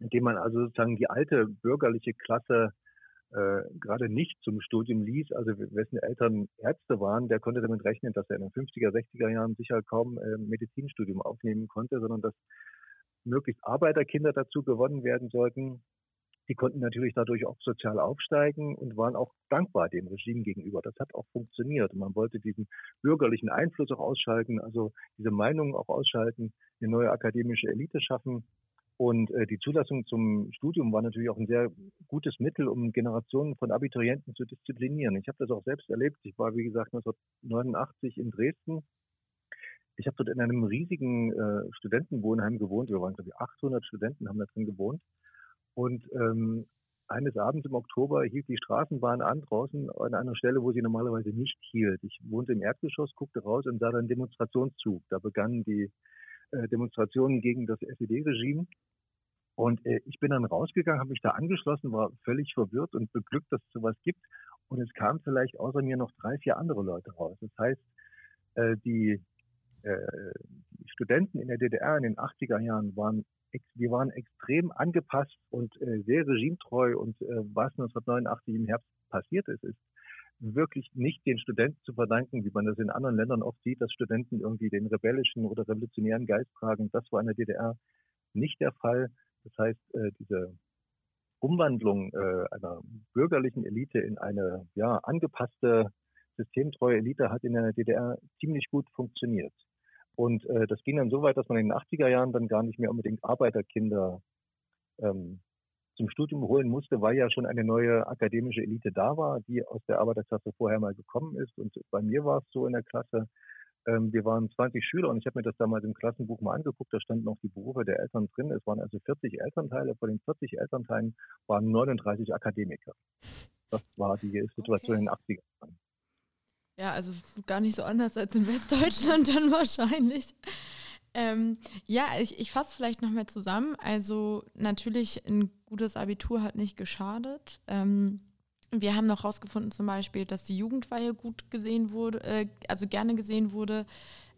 indem man also sozusagen die alte bürgerliche Klasse äh, gerade nicht zum Studium ließ, also wessen Eltern Ärzte waren, der konnte damit rechnen, dass er in den 50er, 60er Jahren sicher kaum äh, Medizinstudium aufnehmen konnte, sondern dass möglichst Arbeiterkinder dazu gewonnen werden sollten. Die konnten natürlich dadurch auch sozial aufsteigen und waren auch dankbar dem Regime gegenüber. Das hat auch funktioniert. Man wollte diesen bürgerlichen Einfluss auch ausschalten, also diese Meinungen auch ausschalten, eine neue akademische Elite schaffen. Und äh, die Zulassung zum Studium war natürlich auch ein sehr gutes Mittel, um Generationen von Abiturienten zu disziplinieren. Ich habe das auch selbst erlebt. Ich war, wie gesagt, 1989 in Dresden. Ich habe dort in einem riesigen äh, Studentenwohnheim gewohnt. Wir waren, glaube ich, 800 Studenten haben da drin gewohnt. Und ähm, eines Abends im Oktober hielt die Straßenbahn an draußen an einer Stelle, wo sie normalerweise nicht hielt. Ich wohnte im Erdgeschoss, guckte raus und sah dann Demonstrationszug. Da begannen die äh, Demonstrationen gegen das SED-Regime. Und äh, ich bin dann rausgegangen, habe mich da angeschlossen, war völlig verwirrt und beglückt, dass es sowas gibt. Und es kamen vielleicht außer mir noch drei, vier andere Leute raus. Das heißt, äh, die, äh, die Studenten in der DDR in den 80er Jahren waren wir waren extrem angepasst und äh, sehr regimetreu und äh, was 1989 im Herbst passiert ist, ist wirklich nicht den Studenten zu verdanken, wie man das in anderen Ländern oft sieht, dass Studenten irgendwie den rebellischen oder revolutionären Geist tragen. Das war in der DDR nicht der Fall. Das heißt, äh, diese Umwandlung einer bürgerlichen Elite in eine ja, angepasste, systemtreue Elite hat in der DDR ziemlich gut funktioniert. Und äh, das ging dann so weit, dass man in den 80er Jahren dann gar nicht mehr unbedingt Arbeiterkinder ähm, zum Studium holen musste, weil ja schon eine neue akademische Elite da war, die aus der Arbeiterklasse vorher mal gekommen ist. Und bei mir war es so in der Klasse, ähm, wir waren 20 Schüler und ich habe mir das damals im Klassenbuch mal angeguckt, da standen auch die Berufe der Eltern drin. Es waren also 40 Elternteile, von den 40 Elternteilen waren 39 Akademiker. Das war die Situation okay. in den 80 er Jahren. Ja, also gar nicht so anders als in Westdeutschland dann [LAUGHS] wahrscheinlich. Ähm, ja, ich, ich fasse vielleicht nochmal zusammen. Also natürlich ein gutes Abitur hat nicht geschadet. Ähm, wir haben noch herausgefunden zum Beispiel, dass die Jugendweihe gut gesehen wurde, äh, also gerne gesehen wurde.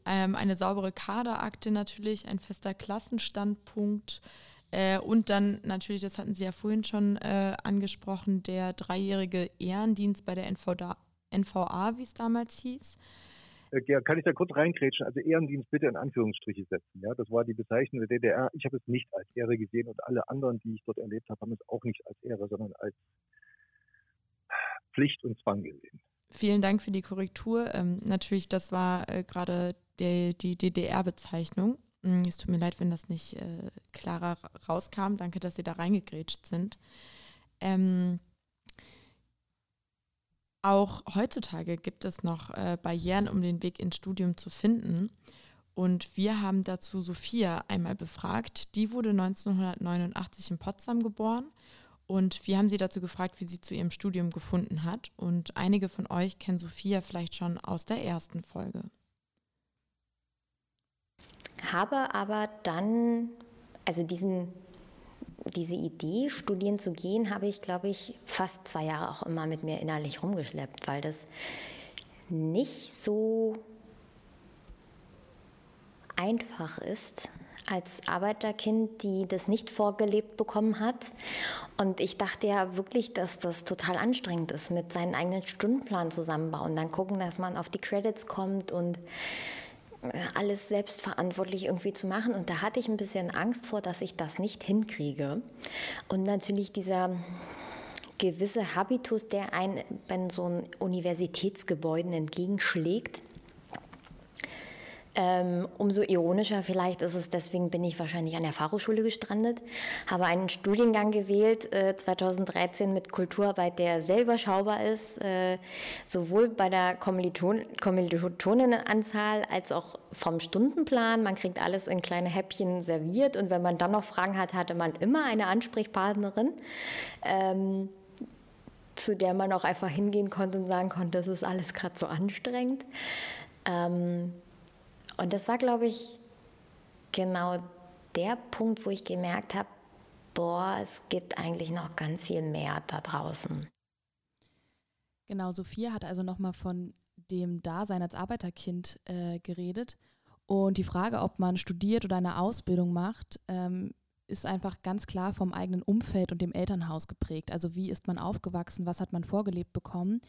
Ähm, eine saubere Kaderakte natürlich, ein fester Klassenstandpunkt. Äh, und dann natürlich, das hatten Sie ja vorhin schon äh, angesprochen, der dreijährige Ehrendienst bei der NVA, NVA wie es damals hieß. Äh, kann ich da kurz reingrätschen? Also Ehrendienst bitte in Anführungsstriche setzen. Ja, das war die Bezeichnung der DDR. Ich habe es nicht als Ehre gesehen und alle anderen, die ich dort erlebt habe, haben es auch nicht als Ehre, sondern als Pflicht und Zwang gesehen. Vielen Dank für die Korrektur. Ähm, natürlich, das war äh, gerade die, die DDR-Bezeichnung. Mm, es tut mir leid, wenn das nicht äh, klarer rauskam. Danke, dass Sie da reingegrätscht sind. Ähm, auch heutzutage gibt es noch äh, Barrieren, um den Weg ins Studium zu finden. Und wir haben dazu Sophia einmal befragt. Die wurde 1989 in Potsdam geboren. Und wir haben sie dazu gefragt, wie sie zu ihrem Studium gefunden hat. Und einige von euch kennen Sophia vielleicht schon aus der ersten Folge. Habe aber dann, also diesen diese Idee, studieren zu gehen, habe ich, glaube ich, fast zwei Jahre auch immer mit mir innerlich rumgeschleppt, weil das nicht so einfach ist als Arbeiterkind, die das nicht vorgelebt bekommen hat. Und ich dachte ja wirklich, dass das total anstrengend ist, mit seinen eigenen Stundenplan zusammenbauen, dann gucken, dass man auf die Credits kommt und alles selbstverantwortlich irgendwie zu machen. Und da hatte ich ein bisschen Angst vor, dass ich das nicht hinkriege. Und natürlich dieser gewisse Habitus, der einen bei so Universitätsgebäuden entgegenschlägt, ähm, umso ironischer vielleicht ist es, deswegen bin ich wahrscheinlich an der Fachhochschule gestrandet, habe einen Studiengang gewählt, äh, 2013 mit Kulturarbeit, der sehr überschaubar ist, äh, sowohl bei der Kommiliton Kommilitoninnenanzahl als auch vom Stundenplan. Man kriegt alles in kleine Häppchen serviert und wenn man dann noch Fragen hat, hatte man immer eine Ansprechpartnerin. Ähm, zu der man auch einfach hingehen konnte und sagen konnte, das ist alles gerade so anstrengend. Ähm, und das war, glaube ich, genau der Punkt, wo ich gemerkt habe, boah, es gibt eigentlich noch ganz viel mehr da draußen. Genau, Sophia hat also nochmal von dem Dasein als Arbeiterkind äh, geredet. Und die Frage, ob man studiert oder eine Ausbildung macht, ähm, ist einfach ganz klar vom eigenen Umfeld und dem Elternhaus geprägt. Also wie ist man aufgewachsen, was hat man vorgelebt bekommen.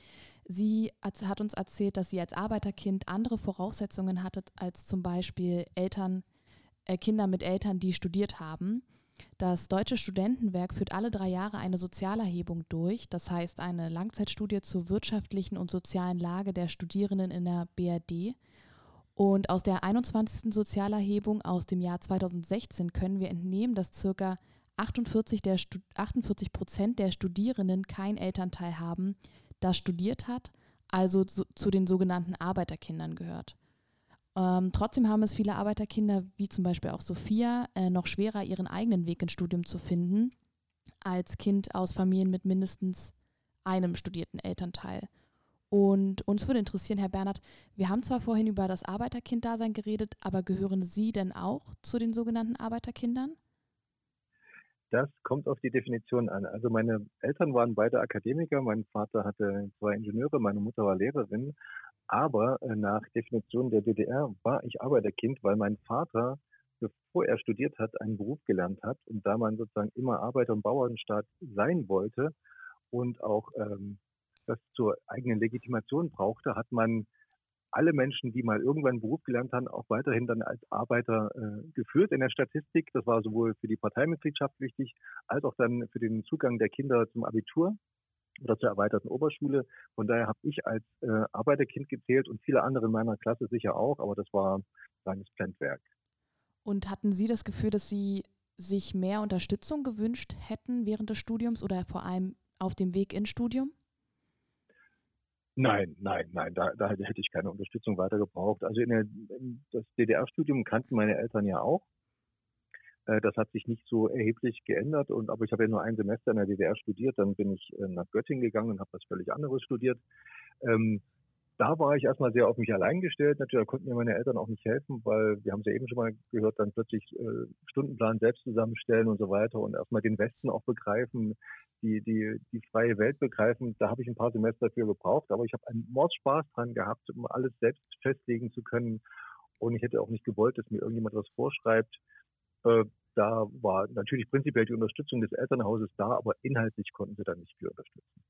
Sie hat uns erzählt, dass sie als Arbeiterkind andere Voraussetzungen hatte als zum Beispiel Eltern, äh, Kinder mit Eltern, die studiert haben. Das Deutsche Studentenwerk führt alle drei Jahre eine Sozialerhebung durch, das heißt eine Langzeitstudie zur wirtschaftlichen und sozialen Lage der Studierenden in der BRD. Und aus der 21. Sozialerhebung aus dem Jahr 2016 können wir entnehmen, dass ca. 48, der 48 Prozent der Studierenden kein Elternteil haben, das studiert hat, also zu, zu den sogenannten Arbeiterkindern gehört. Ähm, trotzdem haben es viele Arbeiterkinder, wie zum Beispiel auch Sophia, äh, noch schwerer, ihren eigenen Weg ins Studium zu finden, als Kind aus Familien mit mindestens einem studierten Elternteil. Und uns würde interessieren, Herr Bernhard, wir haben zwar vorhin über das Arbeiterkind-Dasein geredet, aber gehören Sie denn auch zu den sogenannten Arbeiterkindern? Das kommt auf die Definition an. Also meine Eltern waren beide Akademiker, mein Vater hatte zwei Ingenieure, meine Mutter war Lehrerin, aber äh, nach Definition der DDR war ich Arbeiterkind, weil mein Vater, bevor er studiert hat, einen Beruf gelernt hat und da man sozusagen immer Arbeiter- und Bauernstaat sein wollte und auch ähm, das zur eigenen Legitimation brauchte, hat man alle Menschen, die mal irgendwann einen Beruf gelernt haben, auch weiterhin dann als Arbeiter äh, geführt in der Statistik. Das war sowohl für die Parteimitgliedschaft wichtig, als auch dann für den Zugang der Kinder zum Abitur oder zur erweiterten Oberschule. Von daher habe ich als äh, Arbeiterkind gezählt und viele andere in meiner Klasse sicher auch, aber das war reines Blendwerk. Und hatten Sie das Gefühl, dass Sie sich mehr Unterstützung gewünscht hätten während des Studiums oder vor allem auf dem Weg ins Studium? Nein, nein, nein, da, da hätte ich keine Unterstützung weiter gebraucht. Also in der, das DDR-Studium kannten meine Eltern ja auch. Äh, das hat sich nicht so erheblich geändert. Und, aber ich habe ja nur ein Semester in der DDR studiert, dann bin ich äh, nach Göttingen gegangen und habe was völlig anderes studiert. Ähm, da war ich erstmal sehr auf mich allein gestellt. Natürlich, konnten mir meine Eltern auch nicht helfen, weil wir haben es ja eben schon mal gehört, dann plötzlich äh, Stundenplan selbst zusammenstellen und so weiter und erstmal den Westen auch begreifen, die, die, die freie Welt begreifen. Da habe ich ein paar Semester dafür gebraucht, aber ich habe einen Mordspaß dran gehabt, um alles selbst festlegen zu können. Und ich hätte auch nicht gewollt, dass mir irgendjemand was vorschreibt. Äh, da war natürlich prinzipiell die Unterstützung des Elternhauses da, aber inhaltlich konnten sie da nicht viel unterstützen.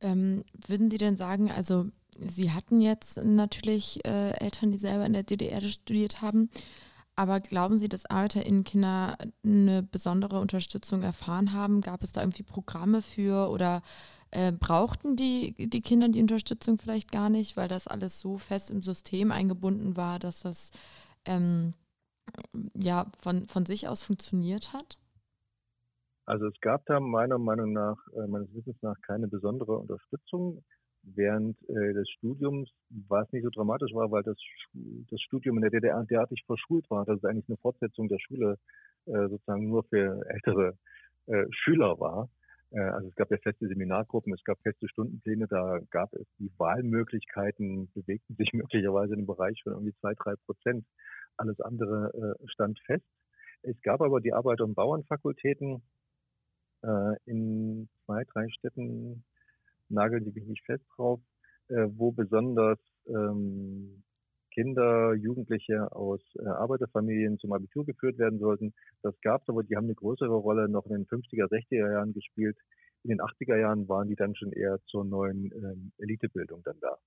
Ähm, würden Sie denn sagen, also Sie hatten jetzt natürlich äh, Eltern, die selber in der DDR studiert haben, aber glauben Sie, dass ArbeiterInnenkinder eine besondere Unterstützung erfahren haben? Gab es da irgendwie Programme für oder äh, brauchten die, die Kinder die Unterstützung vielleicht gar nicht, weil das alles so fest im System eingebunden war, dass das ähm, ja von, von sich aus funktioniert hat? Also es gab da meiner Meinung nach, äh, meines Wissens nach, keine besondere Unterstützung während äh, des Studiums, was nicht so dramatisch war, weil das, das Studium in der DDR derartig verschult war, dass es eigentlich eine Fortsetzung der Schule äh, sozusagen nur für ältere äh, Schüler war. Äh, also es gab ja feste Seminargruppen, es gab feste Stundenpläne, da gab es die Wahlmöglichkeiten, bewegten sich [LAUGHS] möglicherweise im Bereich von irgendwie zwei, drei Prozent. Alles andere äh, stand fest. Es gab aber die Arbeiter- und Bauernfakultäten, äh, in zwei, drei Städten, nageln die mich nicht fest drauf, äh, wo besonders ähm, Kinder, Jugendliche aus äh, Arbeiterfamilien zum Abitur geführt werden sollten. Das gab es, aber die haben eine größere Rolle noch in den 50er, 60er Jahren gespielt. In den 80er Jahren waren die dann schon eher zur neuen ähm, Elitebildung dann da.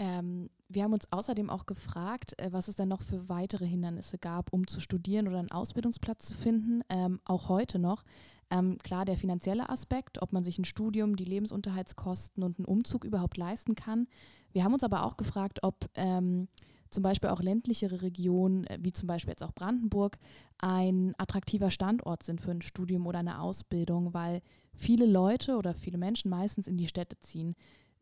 Ähm, wir haben uns außerdem auch gefragt, äh, was es denn noch für weitere Hindernisse gab, um zu studieren oder einen Ausbildungsplatz zu finden, ähm, auch heute noch. Ähm, klar, der finanzielle Aspekt, ob man sich ein Studium, die Lebensunterhaltskosten und einen Umzug überhaupt leisten kann. Wir haben uns aber auch gefragt, ob ähm, zum Beispiel auch ländlichere Regionen, äh, wie zum Beispiel jetzt auch Brandenburg, ein attraktiver Standort sind für ein Studium oder eine Ausbildung, weil viele Leute oder viele Menschen meistens in die Städte ziehen.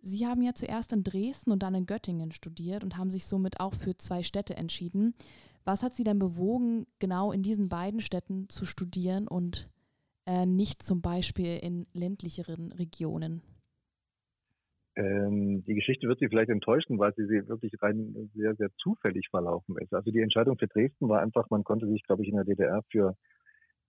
Sie haben ja zuerst in Dresden und dann in Göttingen studiert und haben sich somit auch für zwei Städte entschieden. Was hat Sie denn bewogen, genau in diesen beiden Städten zu studieren und äh, nicht zum Beispiel in ländlicheren Regionen? Ähm, die Geschichte wird Sie vielleicht enttäuschen, weil sie, wirklich rein sehr, sehr zufällig verlaufen ist. Also die Entscheidung für Dresden war einfach, man konnte sich, glaube ich, in der DDR für,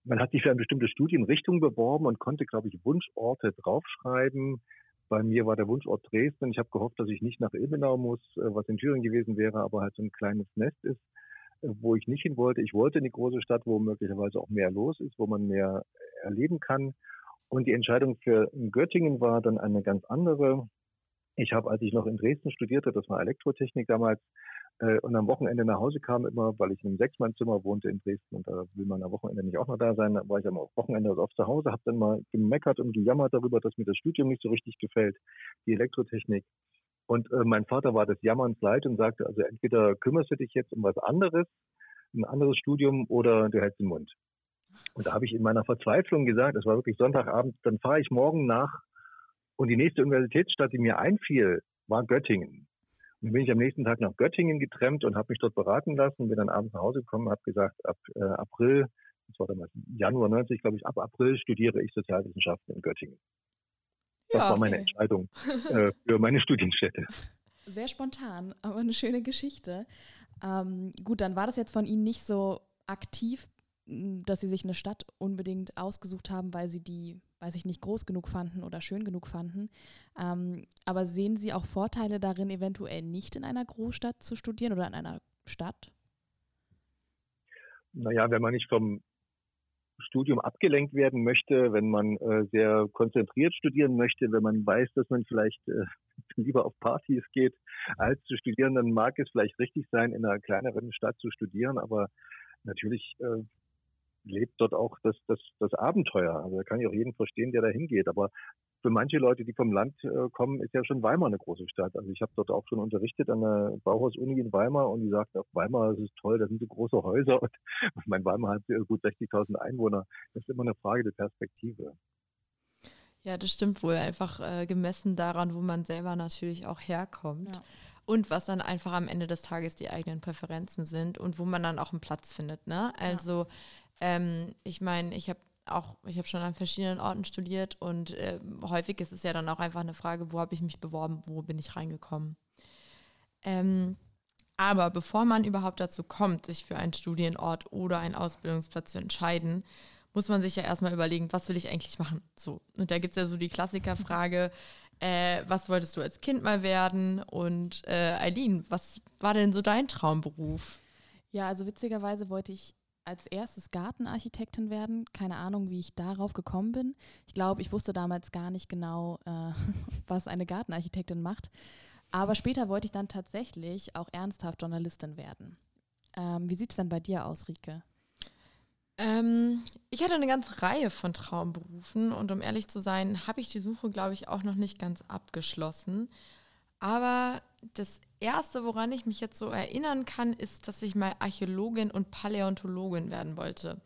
man hat sich für eine bestimmte Studienrichtung beworben und konnte, glaube ich, Wunschorte draufschreiben. Bei mir war der Wunschort Dresden. Ich habe gehofft, dass ich nicht nach Ilmenau muss, äh, was in Thüringen gewesen wäre, aber halt so ein kleines Nest ist, wo ich nicht hin wollte. Ich wollte in die große Stadt, wo möglicherweise auch mehr los ist, wo man mehr erleben kann. Und die Entscheidung für Göttingen war dann eine ganz andere. Ich habe, als ich noch in Dresden studierte, das war Elektrotechnik damals, äh, und am Wochenende nach Hause kam immer, weil ich in einem Sechsmannzimmer wohnte in Dresden und da will man am Wochenende nicht auch noch da sein, da war ich am Wochenende also oft zu Hause, habe dann mal gemeckert und gejammert darüber, dass mir das Studium nicht so richtig gefällt, die Elektrotechnik. Und äh, mein Vater war des Jammerns leid und sagte, also entweder kümmerst du dich jetzt um was anderes, ein anderes Studium oder du hältst den Mund. Und da habe ich in meiner Verzweiflung gesagt, es war wirklich Sonntagabend, dann fahre ich morgen nach und die nächste Universitätsstadt, die mir einfiel, war Göttingen. Und dann bin ich am nächsten Tag nach Göttingen getrennt und habe mich dort beraten lassen, bin dann abends nach Hause gekommen, habe gesagt, ab äh, April, das war damals Januar 90, glaube ich, ab April studiere ich Sozialwissenschaften in Göttingen. Das ja, war meine Entscheidung [LAUGHS] äh, für meine Studienstätte. Sehr spontan, aber eine schöne Geschichte. Ähm, gut, dann war das jetzt von Ihnen nicht so aktiv, dass Sie sich eine Stadt unbedingt ausgesucht haben, weil Sie die weiß ich nicht, groß genug fanden oder schön genug fanden. Ähm, aber sehen Sie auch Vorteile darin, eventuell nicht in einer Großstadt zu studieren oder in einer Stadt? Naja, wenn man nicht vom Studium abgelenkt werden möchte, wenn man äh, sehr konzentriert studieren möchte, wenn man weiß, dass man vielleicht äh, [LAUGHS] lieber auf Partys geht, als zu studieren, dann mag es vielleicht richtig sein, in einer kleineren Stadt zu studieren. Aber natürlich äh, lebt dort auch das, das, das Abenteuer. Also da kann ich auch jeden verstehen, der da hingeht. Aber für manche Leute, die vom Land äh, kommen, ist ja schon Weimar eine große Stadt. Also ich habe dort auch schon unterrichtet an der Bauhaus-Uni in Weimar und die sagten auch, Weimar, das ist toll, da sind so große Häuser und [LAUGHS] mein Weimar hat gut 60.000 Einwohner. Das ist immer eine Frage der Perspektive. Ja, das stimmt wohl. Einfach äh, gemessen daran, wo man selber natürlich auch herkommt. Ja. Und was dann einfach am Ende des Tages die eigenen Präferenzen sind und wo man dann auch einen Platz findet. Ne? Also ja ähm, ich meine, ich habe auch, ich habe schon an verschiedenen Orten studiert und äh, häufig ist es ja dann auch einfach eine Frage, wo habe ich mich beworben, wo bin ich reingekommen. Ähm, aber bevor man überhaupt dazu kommt, sich für einen Studienort oder einen Ausbildungsplatz zu entscheiden, muss man sich ja erstmal überlegen, was will ich eigentlich machen? So. Und da gibt es ja so die Klassikerfrage, äh, was wolltest du als Kind mal werden? Und äh, Eileen, was war denn so dein Traumberuf? Ja, also witzigerweise wollte ich als erstes Gartenarchitektin werden. Keine Ahnung, wie ich darauf gekommen bin. Ich glaube, ich wusste damals gar nicht genau, äh, [LAUGHS] was eine Gartenarchitektin macht. Aber später wollte ich dann tatsächlich auch ernsthaft Journalistin werden. Ähm, wie sieht es denn bei dir aus, Rike? Ähm, ich hatte eine ganze Reihe von Traumberufen und um ehrlich zu sein, habe ich die Suche, glaube ich, auch noch nicht ganz abgeschlossen. Aber das Erste, woran ich mich jetzt so erinnern kann, ist, dass ich mal Archäologin und Paläontologin werden wollte.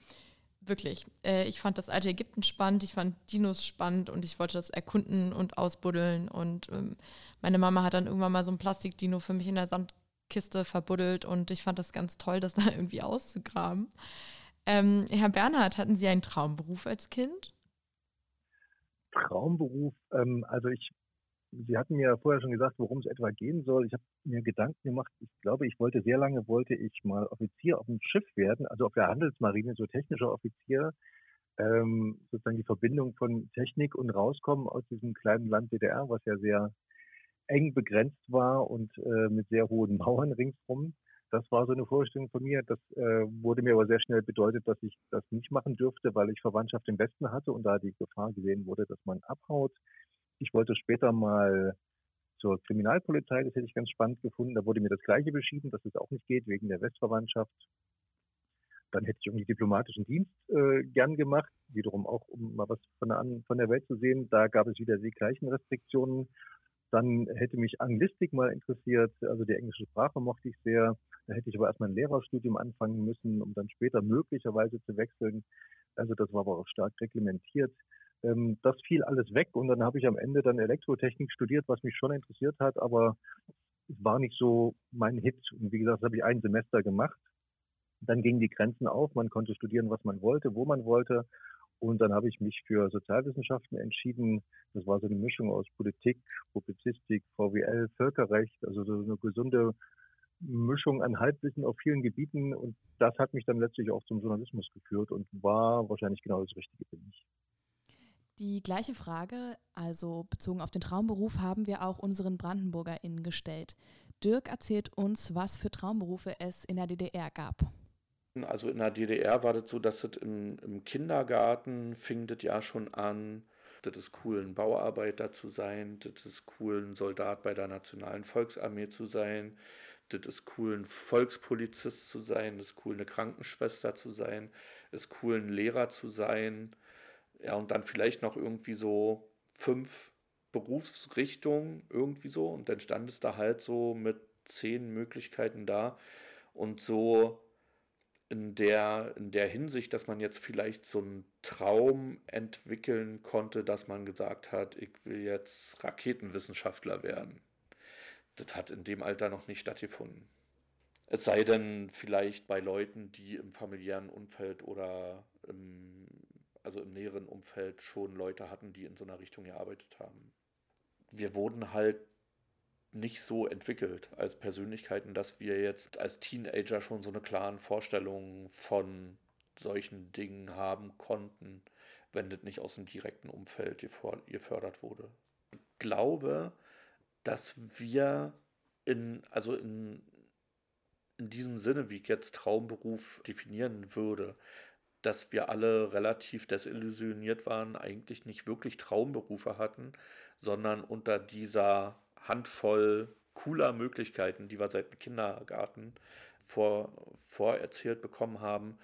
Wirklich. Äh, ich fand das alte Ägypten spannend, ich fand Dinos spannend und ich wollte das erkunden und ausbuddeln. Und ähm, meine Mama hat dann irgendwann mal so ein Plastikdino für mich in der Sandkiste verbuddelt und ich fand das ganz toll, das [LAUGHS] da irgendwie auszugraben. Ähm, Herr Bernhard, hatten Sie einen Traumberuf als Kind? Traumberuf, ähm, also ich Sie hatten mir vorher schon gesagt, worum es etwa gehen soll. Ich habe mir Gedanken gemacht. Ich glaube, ich wollte sehr lange, wollte ich mal Offizier auf dem Schiff werden, also auf der Handelsmarine, so technischer Offizier. Ähm, sozusagen die Verbindung von Technik und rauskommen aus diesem kleinen Land DDR, was ja sehr eng begrenzt war und äh, mit sehr hohen [LAUGHS] Mauern ringsrum. Das war so eine Vorstellung von mir. Das äh, wurde mir aber sehr schnell bedeutet, dass ich das nicht machen dürfte, weil ich Verwandtschaft im Westen hatte und da die Gefahr gesehen wurde, dass man abhaut. Ich wollte später mal zur Kriminalpolizei, das hätte ich ganz spannend gefunden. Da wurde mir das Gleiche beschieden, dass es auch nicht geht, wegen der Westverwandtschaft. Dann hätte ich irgendwie diplomatischen Dienst äh, gern gemacht, wiederum auch, um mal was von der, von der Welt zu sehen. Da gab es wieder die gleichen Restriktionen. Dann hätte mich Anglistik mal interessiert, also die englische Sprache mochte ich sehr. Da hätte ich aber erstmal ein Lehrerstudium anfangen müssen, um dann später möglicherweise zu wechseln. Also das war aber auch stark reglementiert. Ähm, das fiel alles weg und dann habe ich am Ende dann Elektrotechnik studiert, was mich schon interessiert hat, aber es war nicht so mein Hit. Und wie gesagt, das habe ich ein Semester gemacht. Dann gingen die Grenzen auf, man konnte studieren, was man wollte, wo man wollte. Und dann habe ich mich für Sozialwissenschaften entschieden. Das war so eine Mischung aus Politik, Publizistik, VWL, Völkerrecht, also so eine gesunde Mischung an Halbwissen auf vielen Gebieten. Und das hat mich dann letztlich auch zum Journalismus geführt und war wahrscheinlich genau das Richtige für mich. Die gleiche Frage, also bezogen auf den Traumberuf, haben wir auch unseren BrandenburgerInnen gestellt. Dirk erzählt uns, was für Traumberufe es in der DDR gab. Also in der DDR war das so, dass es im, im Kindergarten fing das ja schon an, das ist cool, ein Bauarbeiter zu sein, das ist cool, ein Soldat bei der Nationalen Volksarmee zu sein, das ist cool, ein Volkspolizist zu sein, das ist cool, eine Krankenschwester zu sein, das ist cool, ein Lehrer zu sein. Ja, und dann vielleicht noch irgendwie so fünf Berufsrichtungen irgendwie so. Und dann stand es da halt so mit zehn Möglichkeiten da. Und so in der, in der Hinsicht, dass man jetzt vielleicht so einen Traum entwickeln konnte, dass man gesagt hat, ich will jetzt Raketenwissenschaftler werden. Das hat in dem Alter noch nicht stattgefunden. Es sei denn vielleicht bei Leuten, die im familiären Umfeld oder im, also im näheren Umfeld schon Leute hatten, die in so einer Richtung gearbeitet haben. Wir wurden halt nicht so entwickelt als Persönlichkeiten, dass wir jetzt als Teenager schon so eine klaren Vorstellungen von solchen Dingen haben konnten, wenn das nicht aus dem direkten Umfeld gefördert wurde. Ich glaube, dass wir in, also in, in diesem Sinne, wie ich jetzt Traumberuf definieren würde, dass wir alle relativ desillusioniert waren, eigentlich nicht wirklich Traumberufe hatten, sondern unter dieser Handvoll cooler Möglichkeiten, die wir seit dem Kindergarten vor, vorerzählt bekommen haben,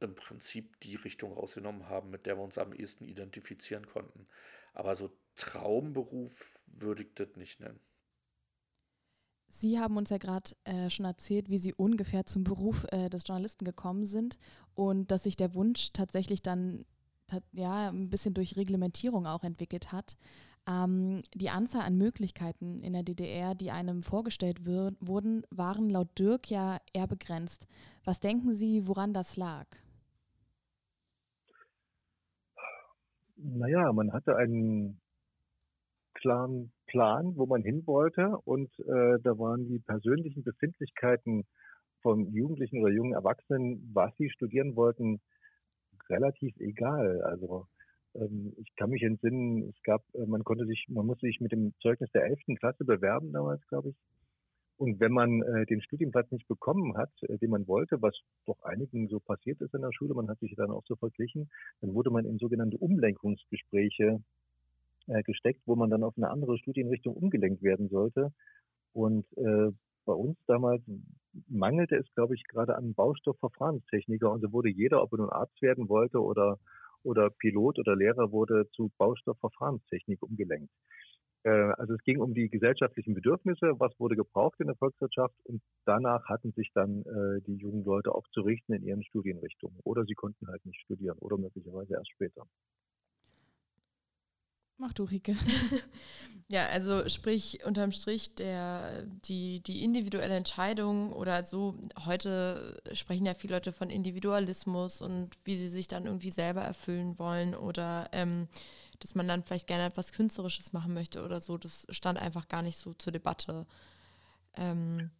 im Prinzip die Richtung rausgenommen haben, mit der wir uns am ehesten identifizieren konnten. Aber so Traumberuf würde ich das nicht nennen. Sie haben uns ja gerade äh, schon erzählt, wie Sie ungefähr zum Beruf äh, des Journalisten gekommen sind und dass sich der Wunsch tatsächlich dann ja, ein bisschen durch Reglementierung auch entwickelt hat. Ähm, die Anzahl an Möglichkeiten in der DDR, die einem vorgestellt wird, wurden, waren laut Dirk ja eher begrenzt. Was denken Sie, woran das lag? Naja, man hatte einen klaren Plan, wo man hin wollte und äh, da waren die persönlichen Befindlichkeiten von Jugendlichen oder jungen Erwachsenen, was sie studieren wollten, relativ egal. Also ähm, ich kann mich entsinnen, es gab, äh, man konnte sich, man musste sich mit dem Zeugnis der 11. Klasse bewerben damals, glaube ich. Und wenn man äh, den Studienplatz nicht bekommen hat, äh, den man wollte, was doch einigen so passiert ist in der Schule, man hat sich dann auch so verglichen, dann wurde man in sogenannte Umlenkungsgespräche äh, gesteckt, wo man dann auf eine andere Studienrichtung umgelenkt werden sollte. Und äh, bei uns damals mangelte es, glaube ich, gerade an Baustoffverfahrenstechniker und so wurde jeder, ob er nun Arzt werden wollte oder oder Pilot oder Lehrer wurde zu Baustoffverfahrenstechnik umgelenkt. Äh, also es ging um die gesellschaftlichen Bedürfnisse, was wurde gebraucht in der Volkswirtschaft und danach hatten sich dann äh, die jungen Leute auch zu richten in ihren Studienrichtungen. Oder sie konnten halt nicht studieren oder möglicherweise erst später. Mach du, Rike. [LAUGHS] ja, also sprich, unterm Strich, der, die, die individuelle Entscheidung oder so, heute sprechen ja viele Leute von Individualismus und wie sie sich dann irgendwie selber erfüllen wollen oder ähm, dass man dann vielleicht gerne etwas Künstlerisches machen möchte oder so, das stand einfach gar nicht so zur Debatte. Ähm,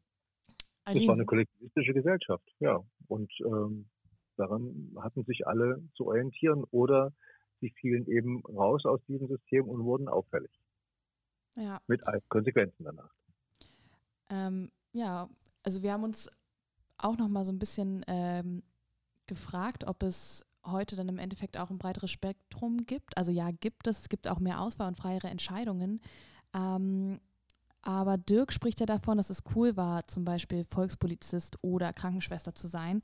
das war eine kollektivistische Gesellschaft, ja. Und ähm, daran hatten sich alle zu orientieren oder sie fielen eben raus aus diesem System und wurden auffällig. Ja. Mit Konsequenzen danach. Ähm, ja, also wir haben uns auch noch mal so ein bisschen ähm, gefragt, ob es heute dann im Endeffekt auch ein breiteres Spektrum gibt. Also ja, gibt es, es gibt auch mehr Auswahl und freiere Entscheidungen. Ähm, aber Dirk spricht ja davon, dass es cool war, zum Beispiel Volkspolizist oder Krankenschwester zu sein.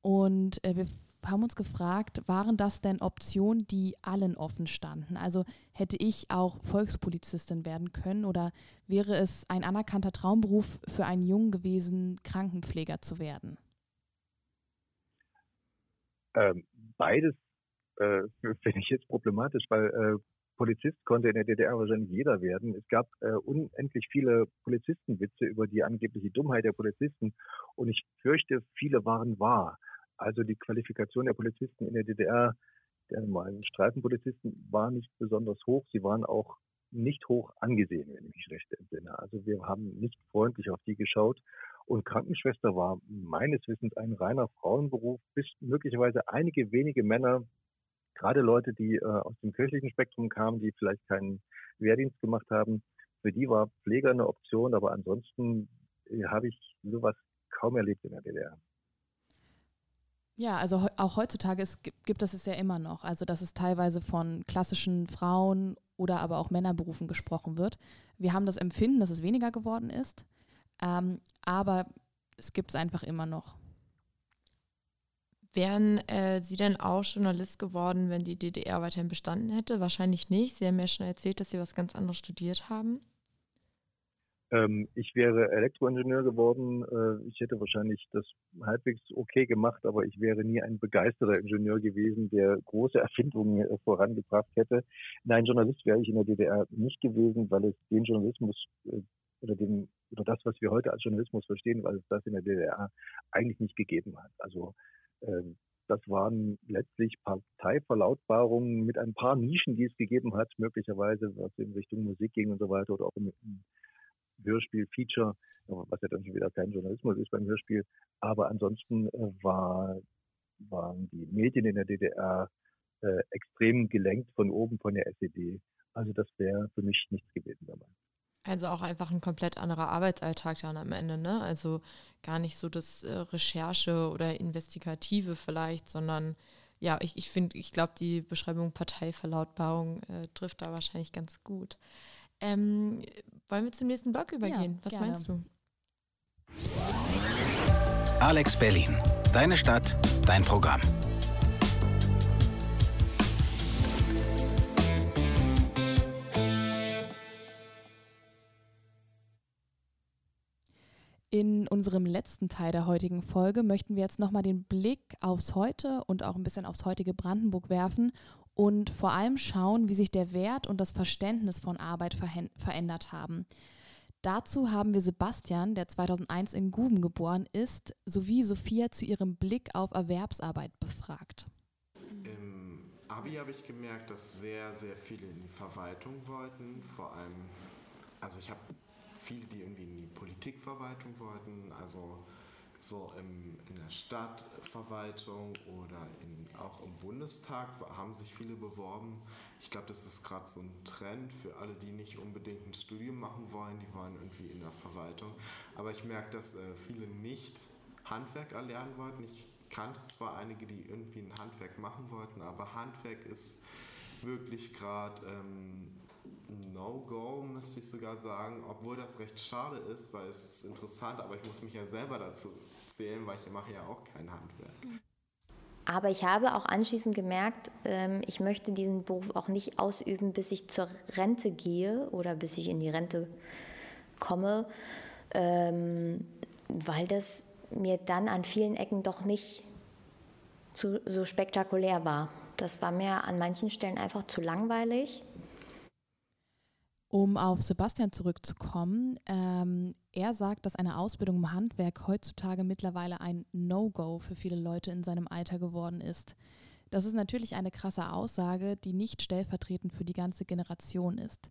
Und äh, wir haben uns gefragt, waren das denn Optionen, die allen offen standen? Also hätte ich auch Volkspolizistin werden können oder wäre es ein anerkannter Traumberuf für einen Jungen gewesen, Krankenpfleger zu werden? Ähm, beides äh, [LAUGHS] finde ich jetzt problematisch, weil äh, Polizist konnte in der DDR wahrscheinlich jeder werden. Es gab äh, unendlich viele Polizistenwitze über die angebliche Dummheit der Polizisten und ich fürchte, viele waren wahr. Also die Qualifikation der Polizisten in der DDR der normalen Streifenpolizisten war nicht besonders hoch. Sie waren auch nicht hoch angesehen, wenn ich mich recht entsinne. Also wir haben nicht freundlich auf die geschaut. Und Krankenschwester war meines Wissens ein reiner Frauenberuf, bis möglicherweise einige wenige Männer, gerade Leute, die äh, aus dem kirchlichen Spektrum kamen, die vielleicht keinen Wehrdienst gemacht haben, für die war Pfleger eine Option, aber ansonsten äh, habe ich sowas kaum erlebt in der DDR. Ja, also auch heutzutage ist, gibt es es ja immer noch. Also dass es teilweise von klassischen Frauen oder aber auch Männerberufen gesprochen wird. Wir haben das Empfinden, dass es weniger geworden ist, ähm, aber es gibt es einfach immer noch. Wären äh, Sie denn auch Journalist geworden, wenn die DDR weiterhin bestanden hätte? Wahrscheinlich nicht. Sie haben ja schon erzählt, dass Sie was ganz anderes studiert haben. Ähm, ich wäre Elektroingenieur geworden. Äh, ich hätte wahrscheinlich das halbwegs okay gemacht, aber ich wäre nie ein begeisterter Ingenieur gewesen, der große [LAUGHS] Erfindungen äh, vorangebracht hätte. Nein, Journalist wäre ich in der DDR nicht gewesen, weil es den Journalismus äh, oder den oder das, was wir heute als Journalismus verstehen, weil es das in der DDR eigentlich nicht gegeben hat. Also ähm, das waren letztlich Parteiverlautbarungen mit ein paar Nischen, die es gegeben hat, möglicherweise was in Richtung Musik ging und so weiter oder auch im, Hörspiel-Feature, was ja dann schon wieder kein Journalismus ist beim Hörspiel. Aber ansonsten äh, war, waren die Medien in der DDR äh, extrem gelenkt von oben von der SED. Also das wäre für mich nichts gewesen dabei. Also auch einfach ein komplett anderer Arbeitsalltag dann am Ende, ne? Also gar nicht so das äh, Recherche oder Investigative vielleicht, sondern ja, ich, ich finde, ich glaube, die Beschreibung Parteiverlautbarung äh, trifft da wahrscheinlich ganz gut. Ähm, wollen wir zum nächsten Block übergehen? Ja, Was gerne. meinst du? Alex Berlin. Deine Stadt, dein Programm. In unserem letzten Teil der heutigen Folge möchten wir jetzt nochmal den Blick aufs Heute und auch ein bisschen aufs heutige Brandenburg werfen und vor allem schauen, wie sich der Wert und das Verständnis von Arbeit verändert haben. Dazu haben wir Sebastian, der 2001 in Guben geboren ist, sowie Sophia zu ihrem Blick auf Erwerbsarbeit befragt. Im Abi habe ich gemerkt, dass sehr, sehr viele in die Verwaltung wollten. Vor allem, also ich habe viele, die irgendwie in die Politikverwaltung wollten. Also so im, in der Stadtverwaltung oder in, auch im Bundestag haben sich viele beworben. Ich glaube, das ist gerade so ein Trend für alle, die nicht unbedingt ein Studium machen wollen, die wollen irgendwie in der Verwaltung. Aber ich merke, dass äh, viele nicht Handwerk erlernen wollten. Ich kannte zwar einige, die irgendwie ein Handwerk machen wollten, aber Handwerk ist wirklich gerade ähm, No-Go, müsste ich sogar sagen, obwohl das recht schade ist, weil es ist interessant, aber ich muss mich ja selber dazu zählen, weil ich mache ja auch kein Handwerk. Aber ich habe auch anschließend gemerkt, ähm, ich möchte diesen Beruf auch nicht ausüben, bis ich zur Rente gehe oder bis ich in die Rente komme, ähm, weil das mir dann an vielen Ecken doch nicht so spektakulär war. Das war mir an manchen Stellen einfach zu langweilig. Um auf Sebastian zurückzukommen, ähm, er sagt, dass eine Ausbildung im Handwerk heutzutage mittlerweile ein No-Go für viele Leute in seinem Alter geworden ist. Das ist natürlich eine krasse Aussage, die nicht stellvertretend für die ganze Generation ist.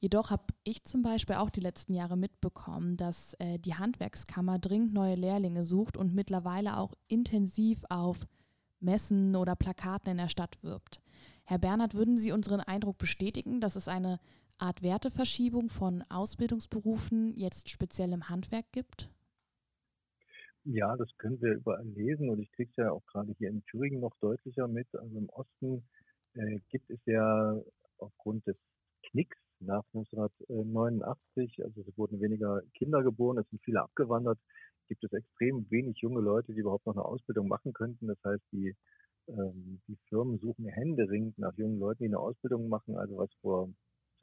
Jedoch habe ich zum Beispiel auch die letzten Jahre mitbekommen, dass äh, die Handwerkskammer dringend neue Lehrlinge sucht und mittlerweile auch intensiv auf Messen oder Plakaten in der Stadt wirbt. Herr Bernhard, würden Sie unseren Eindruck bestätigen, dass es eine Art Werteverschiebung von Ausbildungsberufen jetzt speziell im Handwerk gibt? Ja, das können wir überall lesen und ich kriege es ja auch gerade hier in Thüringen noch deutlicher mit. Also im Osten äh, gibt es ja aufgrund des Knicks nach 1989, also es wurden weniger Kinder geboren, es sind viele abgewandert, gibt es extrem wenig junge Leute, die überhaupt noch eine Ausbildung machen könnten. Das heißt, die, ähm, die Firmen suchen händeringend nach jungen Leuten, die eine Ausbildung machen, also was vor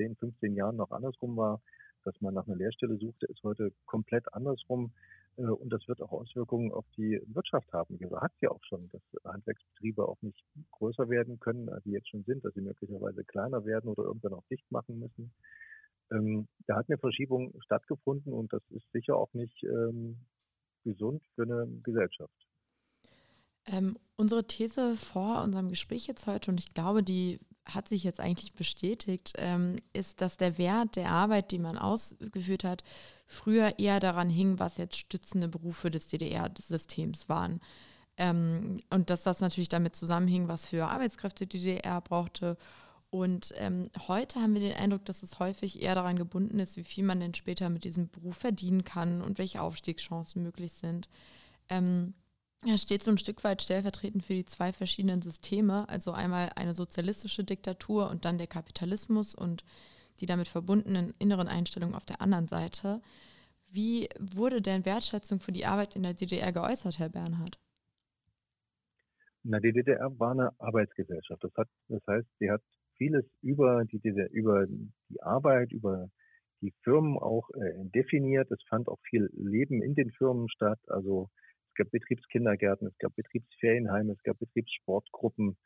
10, 15 Jahren noch andersrum war, dass man nach einer Lehrstelle suchte, ist heute komplett andersrum. Äh, und das wird auch Auswirkungen auf die Wirtschaft haben. Also hat sie auch schon, dass Handwerksbetriebe auch nicht größer werden können, als sie jetzt schon sind, dass sie möglicherweise kleiner werden oder irgendwann auch dicht machen müssen. Ähm, da hat eine Verschiebung stattgefunden und das ist sicher auch nicht ähm, gesund für eine Gesellschaft. Ähm, unsere These vor unserem Gespräch jetzt heute, und ich glaube, die hat sich jetzt eigentlich bestätigt, ähm, ist, dass der Wert der Arbeit, die man ausgeführt hat, früher eher daran hing, was jetzt stützende Berufe des DDR-Systems waren. Ähm, und dass das natürlich damit zusammenhing, was für Arbeitskräfte die DDR brauchte. Und ähm, heute haben wir den Eindruck, dass es häufig eher daran gebunden ist, wie viel man denn später mit diesem Beruf verdienen kann und welche Aufstiegschancen möglich sind. Ähm, er steht so ein Stück weit stellvertretend für die zwei verschiedenen Systeme, also einmal eine sozialistische Diktatur und dann der Kapitalismus und die damit verbundenen inneren Einstellungen auf der anderen Seite. Wie wurde denn Wertschätzung für die Arbeit in der DDR geäußert, Herr Bernhard? Na, die DDR war eine Arbeitsgesellschaft. Das, hat, das heißt, sie hat vieles über die, über die Arbeit, über die Firmen auch äh, definiert. Es fand auch viel Leben in den Firmen statt. Also gab Betriebskindergärten, es gab Betriebsferienheime, es gab Betriebssportgruppen.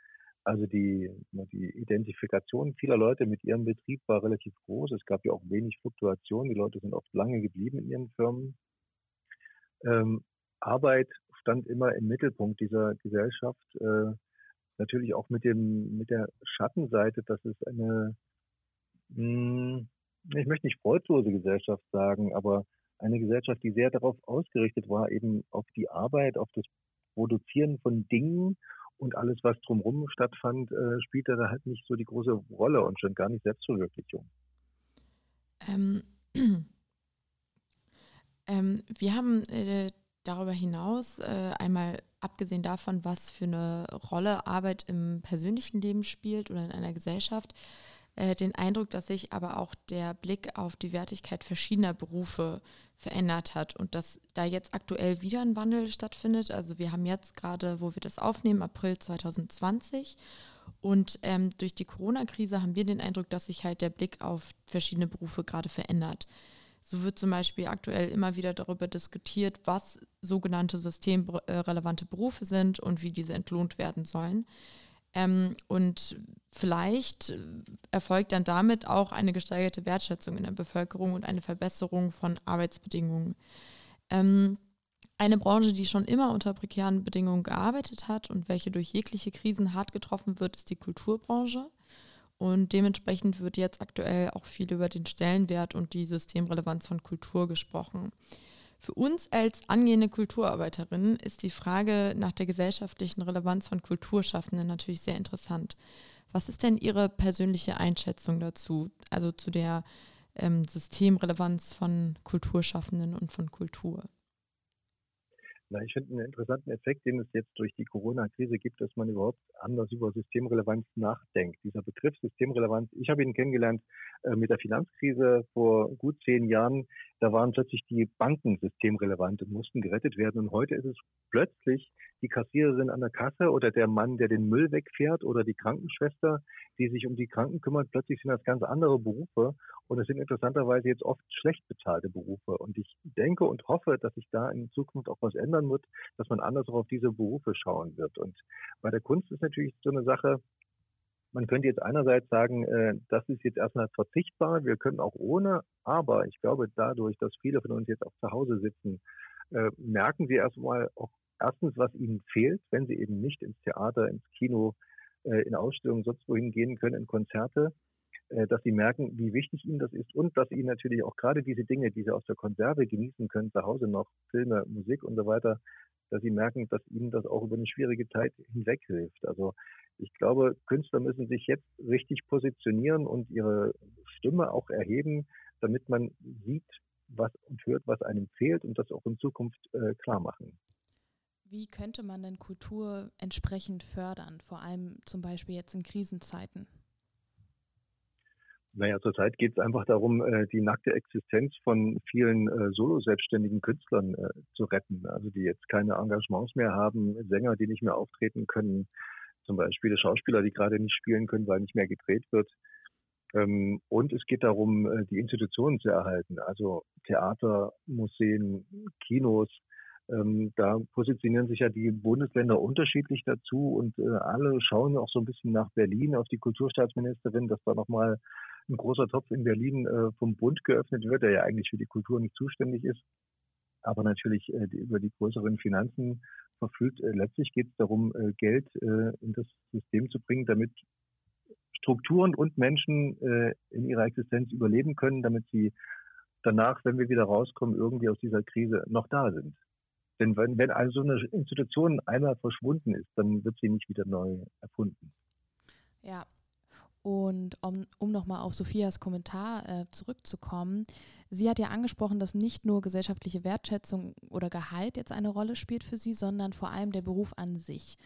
Also die, die Identifikation vieler Leute mit ihrem Betrieb war relativ groß. Es gab ja auch wenig Fluktuation. Die Leute sind oft lange geblieben in ihren Firmen. Ähm, Arbeit stand immer im Mittelpunkt dieser Gesellschaft. Äh, natürlich auch mit dem mit der Schattenseite, dass es eine, mh, hm, ich möchte nicht freudlose Gesellschaft sagen, aber eine Gesellschaft, die sehr darauf ausgerichtet war, eben auf die Arbeit, auf das Produzieren von Dingen und alles, was drumherum stattfand, äh, spielte da halt nicht so die große Rolle und schon gar nicht Selbstverwirklichung. Ähm, [CLEARS THROAT] ähm, wir haben äh, darüber hinaus äh, einmal abgesehen davon, was für eine Rolle Arbeit im persönlichen Leben spielt oder in einer Gesellschaft, äh, den Eindruck, dass sich aber auch der Blick auf die Wertigkeit verschiedener Berufe verändert hat und dass da jetzt aktuell wieder ein Wandel stattfindet. Also wir haben jetzt gerade, wo wir das aufnehmen, April 2020 und ähm, durch die Corona-Krise haben wir den Eindruck, dass sich halt der Blick auf verschiedene Berufe gerade verändert. So wird zum Beispiel aktuell immer wieder darüber diskutiert, was sogenannte systemrelevante Berufe sind und wie diese entlohnt werden sollen. Ähm, und vielleicht erfolgt dann damit auch eine gesteigerte Wertschätzung in der Bevölkerung und eine Verbesserung von Arbeitsbedingungen. Ähm, eine Branche, die schon immer unter prekären Bedingungen gearbeitet hat und welche durch jegliche Krisen hart getroffen wird, ist die Kulturbranche. Und dementsprechend wird jetzt aktuell auch viel über den Stellenwert und die Systemrelevanz von Kultur gesprochen. Für uns als angehende Kulturarbeiterinnen ist die Frage nach der gesellschaftlichen Relevanz von Kulturschaffenden natürlich sehr interessant. Was ist denn Ihre persönliche Einschätzung dazu, also zu der ähm, Systemrelevanz von Kulturschaffenden und von Kultur? Na, ich finde einen interessanten Effekt, den es jetzt durch die Corona-Krise gibt, dass man überhaupt anders über Systemrelevanz nachdenkt. Dieser Begriff Systemrelevanz, ich habe ihn kennengelernt äh, mit der Finanzkrise vor gut zehn Jahren. Da waren plötzlich die Banken systemrelevant und mussten gerettet werden. Und heute ist es plötzlich die Kassiererin an der Kasse oder der Mann, der den Müll wegfährt oder die Krankenschwester, die sich um die Kranken kümmert. Plötzlich sind das ganz andere Berufe. Und es sind interessanterweise jetzt oft schlecht bezahlte Berufe. Und ich denke und hoffe, dass sich da in Zukunft auch was ändern wird, dass man anders auf diese Berufe schauen wird. Und bei der Kunst ist natürlich so eine Sache, man könnte jetzt einerseits sagen, äh, das ist jetzt erstmal verzichtbar, wir können auch ohne, aber ich glaube, dadurch, dass viele von uns jetzt auch zu Hause sitzen, äh, merken sie erstmal auch erstens, was ihnen fehlt, wenn sie eben nicht ins Theater, ins Kino, äh, in Ausstellungen, sonst wohin gehen können, in Konzerte. Äh, dass sie merken, wie wichtig ihnen das ist und dass ihnen natürlich auch gerade diese Dinge, die sie aus der Konserve genießen können, zu Hause noch, Filme, Musik und so weiter, dass sie merken, dass ihnen das auch über eine schwierige Zeit hinweg hilft. Also ich glaube, Künstler müssen sich jetzt richtig positionieren und ihre Stimme auch erheben, damit man sieht, was und hört, was einem fehlt und das auch in Zukunft äh, klar machen. Wie könnte man denn Kultur entsprechend fördern, vor allem zum Beispiel jetzt in Krisenzeiten? Naja, zurzeit geht es einfach darum, äh, die nackte Existenz von vielen äh, solo-selbstständigen Künstlern äh, zu retten. Also die jetzt keine Engagements mehr haben, Sänger, die nicht mehr auftreten können, zum Beispiel Schauspieler, die gerade nicht spielen können, weil nicht mehr gedreht wird. Ähm, und es geht darum, die Institutionen zu erhalten, also Theater, Museen, Kinos. Ähm, da positionieren sich ja die Bundesländer unterschiedlich dazu und alle schauen auch so ein bisschen nach Berlin auf die Kulturstaatsministerin, dass da nochmal ein großer Topf in Berlin äh, vom Bund geöffnet wird, der ja eigentlich für die Kultur nicht zuständig ist, aber natürlich äh, die, über die größeren Finanzen verfügt. Äh, letztlich geht es darum, äh, Geld äh, in das System zu bringen, damit Strukturen und Menschen äh, in ihrer Existenz überleben können, damit sie danach, wenn wir wieder rauskommen, irgendwie aus dieser Krise noch da sind. Denn wenn, wenn also eine Institution einmal verschwunden ist, dann wird sie nicht wieder neu erfunden. Ja, und um, um nochmal auf Sophias Kommentar äh, zurückzukommen, sie hat ja angesprochen, dass nicht nur gesellschaftliche Wertschätzung oder Gehalt jetzt eine Rolle spielt für sie, sondern vor allem der Beruf an sich.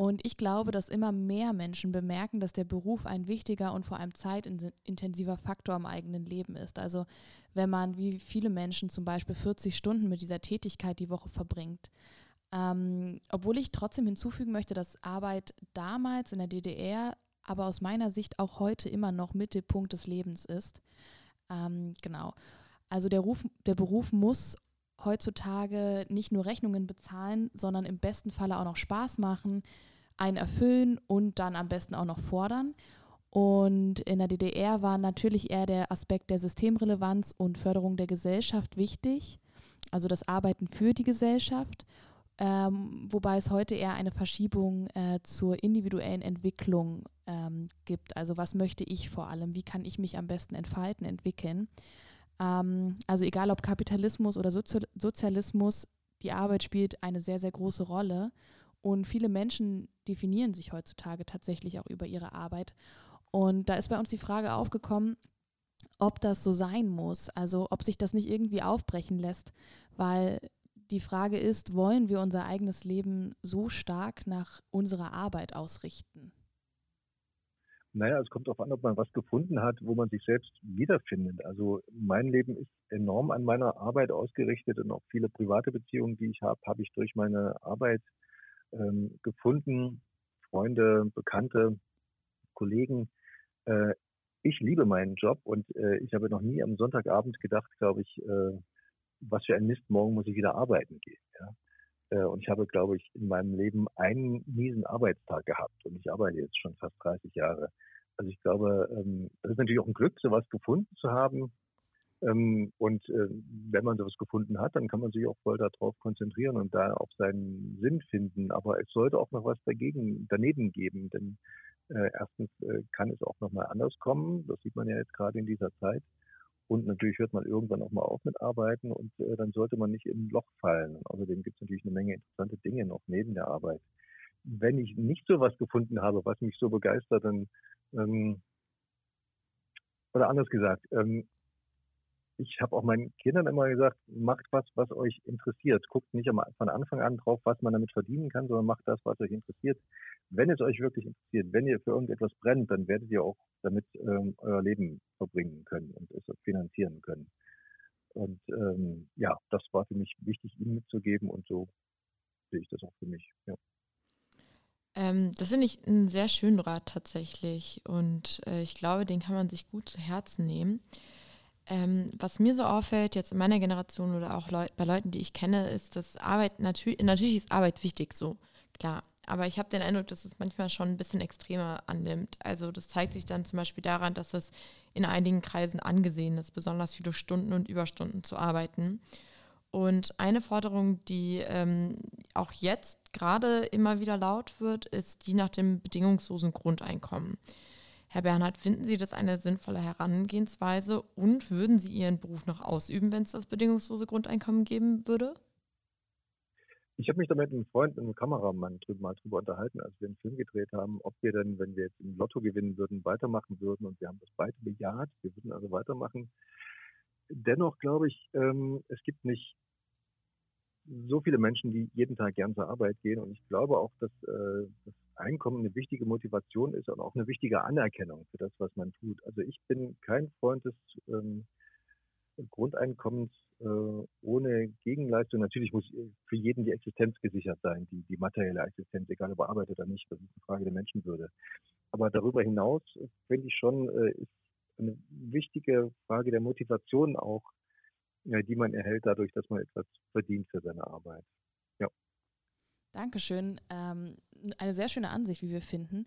Und ich glaube, dass immer mehr Menschen bemerken, dass der Beruf ein wichtiger und vor allem zeitintensiver Faktor im eigenen Leben ist. Also wenn man, wie viele Menschen zum Beispiel, 40 Stunden mit dieser Tätigkeit die Woche verbringt. Ähm, obwohl ich trotzdem hinzufügen möchte, dass Arbeit damals in der DDR aber aus meiner Sicht auch heute immer noch Mittelpunkt des Lebens ist. Ähm, genau. Also der, Ruf, der Beruf muss heutzutage nicht nur Rechnungen bezahlen, sondern im besten Falle auch noch Spaß machen, einen erfüllen und dann am besten auch noch fordern. Und in der DDR war natürlich eher der Aspekt der Systemrelevanz und Förderung der Gesellschaft wichtig, also das Arbeiten für die Gesellschaft ähm, wobei es heute eher eine Verschiebung äh, zur individuellen Entwicklung ähm, gibt. Also was möchte ich vor allem, wie kann ich mich am besten entfalten, entwickeln. Ähm, also egal ob Kapitalismus oder Sozi Sozialismus, die Arbeit spielt eine sehr, sehr große Rolle. Und viele Menschen definieren sich heutzutage tatsächlich auch über ihre Arbeit. Und da ist bei uns die Frage aufgekommen, ob das so sein muss, also ob sich das nicht irgendwie aufbrechen lässt, weil die Frage ist, wollen wir unser eigenes Leben so stark nach unserer Arbeit ausrichten? Naja, es kommt darauf an, ob man was gefunden hat, wo man sich selbst wiederfindet. Also mein Leben ist enorm an meiner Arbeit ausgerichtet und auch viele private Beziehungen, die ich habe, habe ich durch meine Arbeit ähm, gefunden. Freunde, Bekannte, Kollegen. Äh, ich liebe meinen Job und äh, ich habe noch nie am Sonntagabend gedacht, glaube ich, äh, was für ein Mist, morgen muss ich wieder arbeiten gehen. Äh, und ich habe, glaube ich, in meinem Leben einen miesen Arbeitstag gehabt und ich arbeite jetzt schon fast 30 Jahre. Also ich glaube, ähm, das ist natürlich auch ein Glück, sowas gefunden zu haben. Ähm, und äh, wenn man sowas gefunden hat, dann kann man sich auch voll darauf konzentrieren und da auch seinen Sinn finden. Aber es sollte auch noch was dagegen, daneben geben, denn äh, erstens kann es auch noch mal anders kommen. Das sieht man ja jetzt gerade in dieser Zeit. Und natürlich hört man irgendwann auch mal auf mit Arbeiten und äh, dann sollte man nicht in ein Loch fallen. Außerdem gibt es natürlich eine Menge interessante Dinge noch neben der Arbeit. Wenn ich nicht so was gefunden habe, was mich so begeistert, dann, ähm, oder anders gesagt, ähm, ich habe auch meinen Kindern immer gesagt, macht was, was euch interessiert. Guckt nicht von Anfang an drauf, was man damit verdienen kann, sondern macht das, was euch interessiert. Wenn es euch wirklich interessiert, wenn ihr für irgendetwas brennt, dann werdet ihr auch damit ähm, euer Leben verbringen können und es finanzieren können. Und ähm, ja, das war für mich wichtig, ihnen mitzugeben und so sehe ich das auch für mich. Ja. Ähm, das finde ich einen sehr schönen Rat tatsächlich und äh, ich glaube, den kann man sich gut zu Herzen nehmen. Ähm, was mir so auffällt, jetzt in meiner Generation oder auch Leu bei Leuten, die ich kenne, ist, dass Arbeit natürlich, natürlich ist Arbeit wichtig, so, klar. Aber ich habe den Eindruck, dass es manchmal schon ein bisschen extremer annimmt. Also das zeigt sich dann zum Beispiel daran, dass es in einigen Kreisen angesehen ist, besonders viele Stunden und Überstunden zu arbeiten. Und eine Forderung, die ähm, auch jetzt gerade immer wieder laut wird, ist die nach dem bedingungslosen Grundeinkommen. Herr Bernhard, finden Sie das eine sinnvolle Herangehensweise und würden Sie Ihren Beruf noch ausüben, wenn es das bedingungslose Grundeinkommen geben würde? Ich habe mich da mit einem Freund, einem Kameramann drüber, mal drüber unterhalten, als wir einen Film gedreht haben, ob wir denn, wenn wir jetzt im Lotto gewinnen würden, weitermachen würden. Und wir haben das beide bejaht. Wir würden also weitermachen. Dennoch glaube ich, ähm, es gibt nicht so viele Menschen, die jeden Tag gern zur Arbeit gehen. Und ich glaube auch, dass äh, das Einkommen eine wichtige Motivation ist und auch eine wichtige Anerkennung für das, was man tut. Also ich bin kein Freund des ähm, Grundeinkommens äh, ohne Gegenleistung. Natürlich muss für jeden die Existenz gesichert sein, die, die materielle Existenz, egal ob er arbeitet oder nicht. Das ist eine Frage der Menschenwürde. Aber darüber hinaus finde ich schon, äh, ist eine wichtige Frage der Motivation auch, äh, die man erhält dadurch, dass man etwas verdient für seine Arbeit. Ja. Dankeschön. Ähm, eine sehr schöne Ansicht, wie wir finden.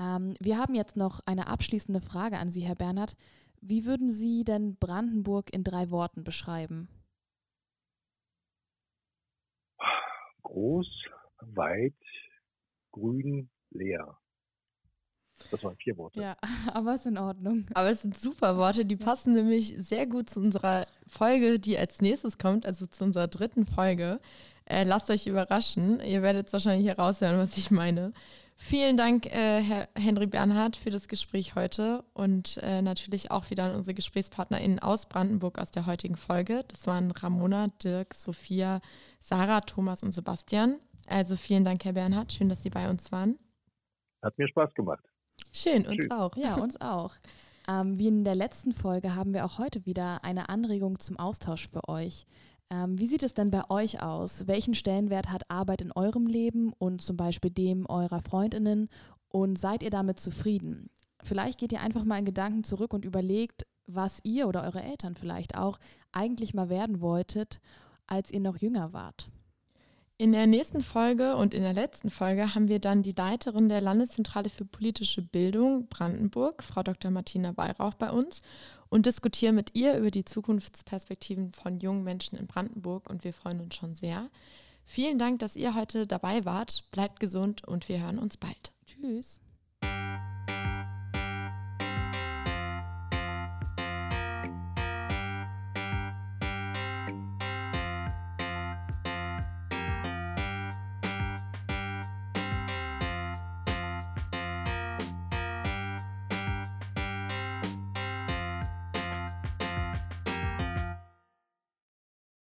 Ähm, wir haben jetzt noch eine abschließende Frage an Sie, Herr Bernhard. Wie würden Sie denn Brandenburg in drei Worten beschreiben? Groß, weit, grün, leer. Das waren vier Worte. Ja, [LAUGHS] aber ist in Ordnung. Aber es sind super Worte, die passen nämlich sehr gut zu unserer Folge, die als nächstes kommt, also zu unserer dritten Folge. Äh, lasst euch überraschen. Ihr werdet wahrscheinlich heraushören, was ich meine. Vielen Dank, äh, Herr Henry Bernhard, für das Gespräch heute und äh, natürlich auch wieder an unsere GesprächspartnerInnen aus Brandenburg aus der heutigen Folge. Das waren Ramona, Dirk, Sophia, Sarah, Thomas und Sebastian. Also vielen Dank, Herr Bernhard. Schön, dass Sie bei uns waren. Hat mir Spaß gemacht. Schön, uns Tschüss. auch. Ja, uns [LAUGHS] auch. Ähm, wie in der letzten Folge haben wir auch heute wieder eine Anregung zum Austausch für euch. Ähm, wie sieht es denn bei euch aus? Welchen Stellenwert hat Arbeit in eurem Leben und zum Beispiel dem eurer Freundinnen? Und seid ihr damit zufrieden? Vielleicht geht ihr einfach mal in Gedanken zurück und überlegt, was ihr oder eure Eltern vielleicht auch eigentlich mal werden wolltet, als ihr noch jünger wart. In der nächsten Folge und in der letzten Folge haben wir dann die Leiterin der Landeszentrale für politische Bildung Brandenburg, Frau Dr. Martina Weihrauch, bei uns und diskutieren mit ihr über die Zukunftsperspektiven von jungen Menschen in Brandenburg und wir freuen uns schon sehr. Vielen Dank, dass ihr heute dabei wart. Bleibt gesund und wir hören uns bald. Tschüss.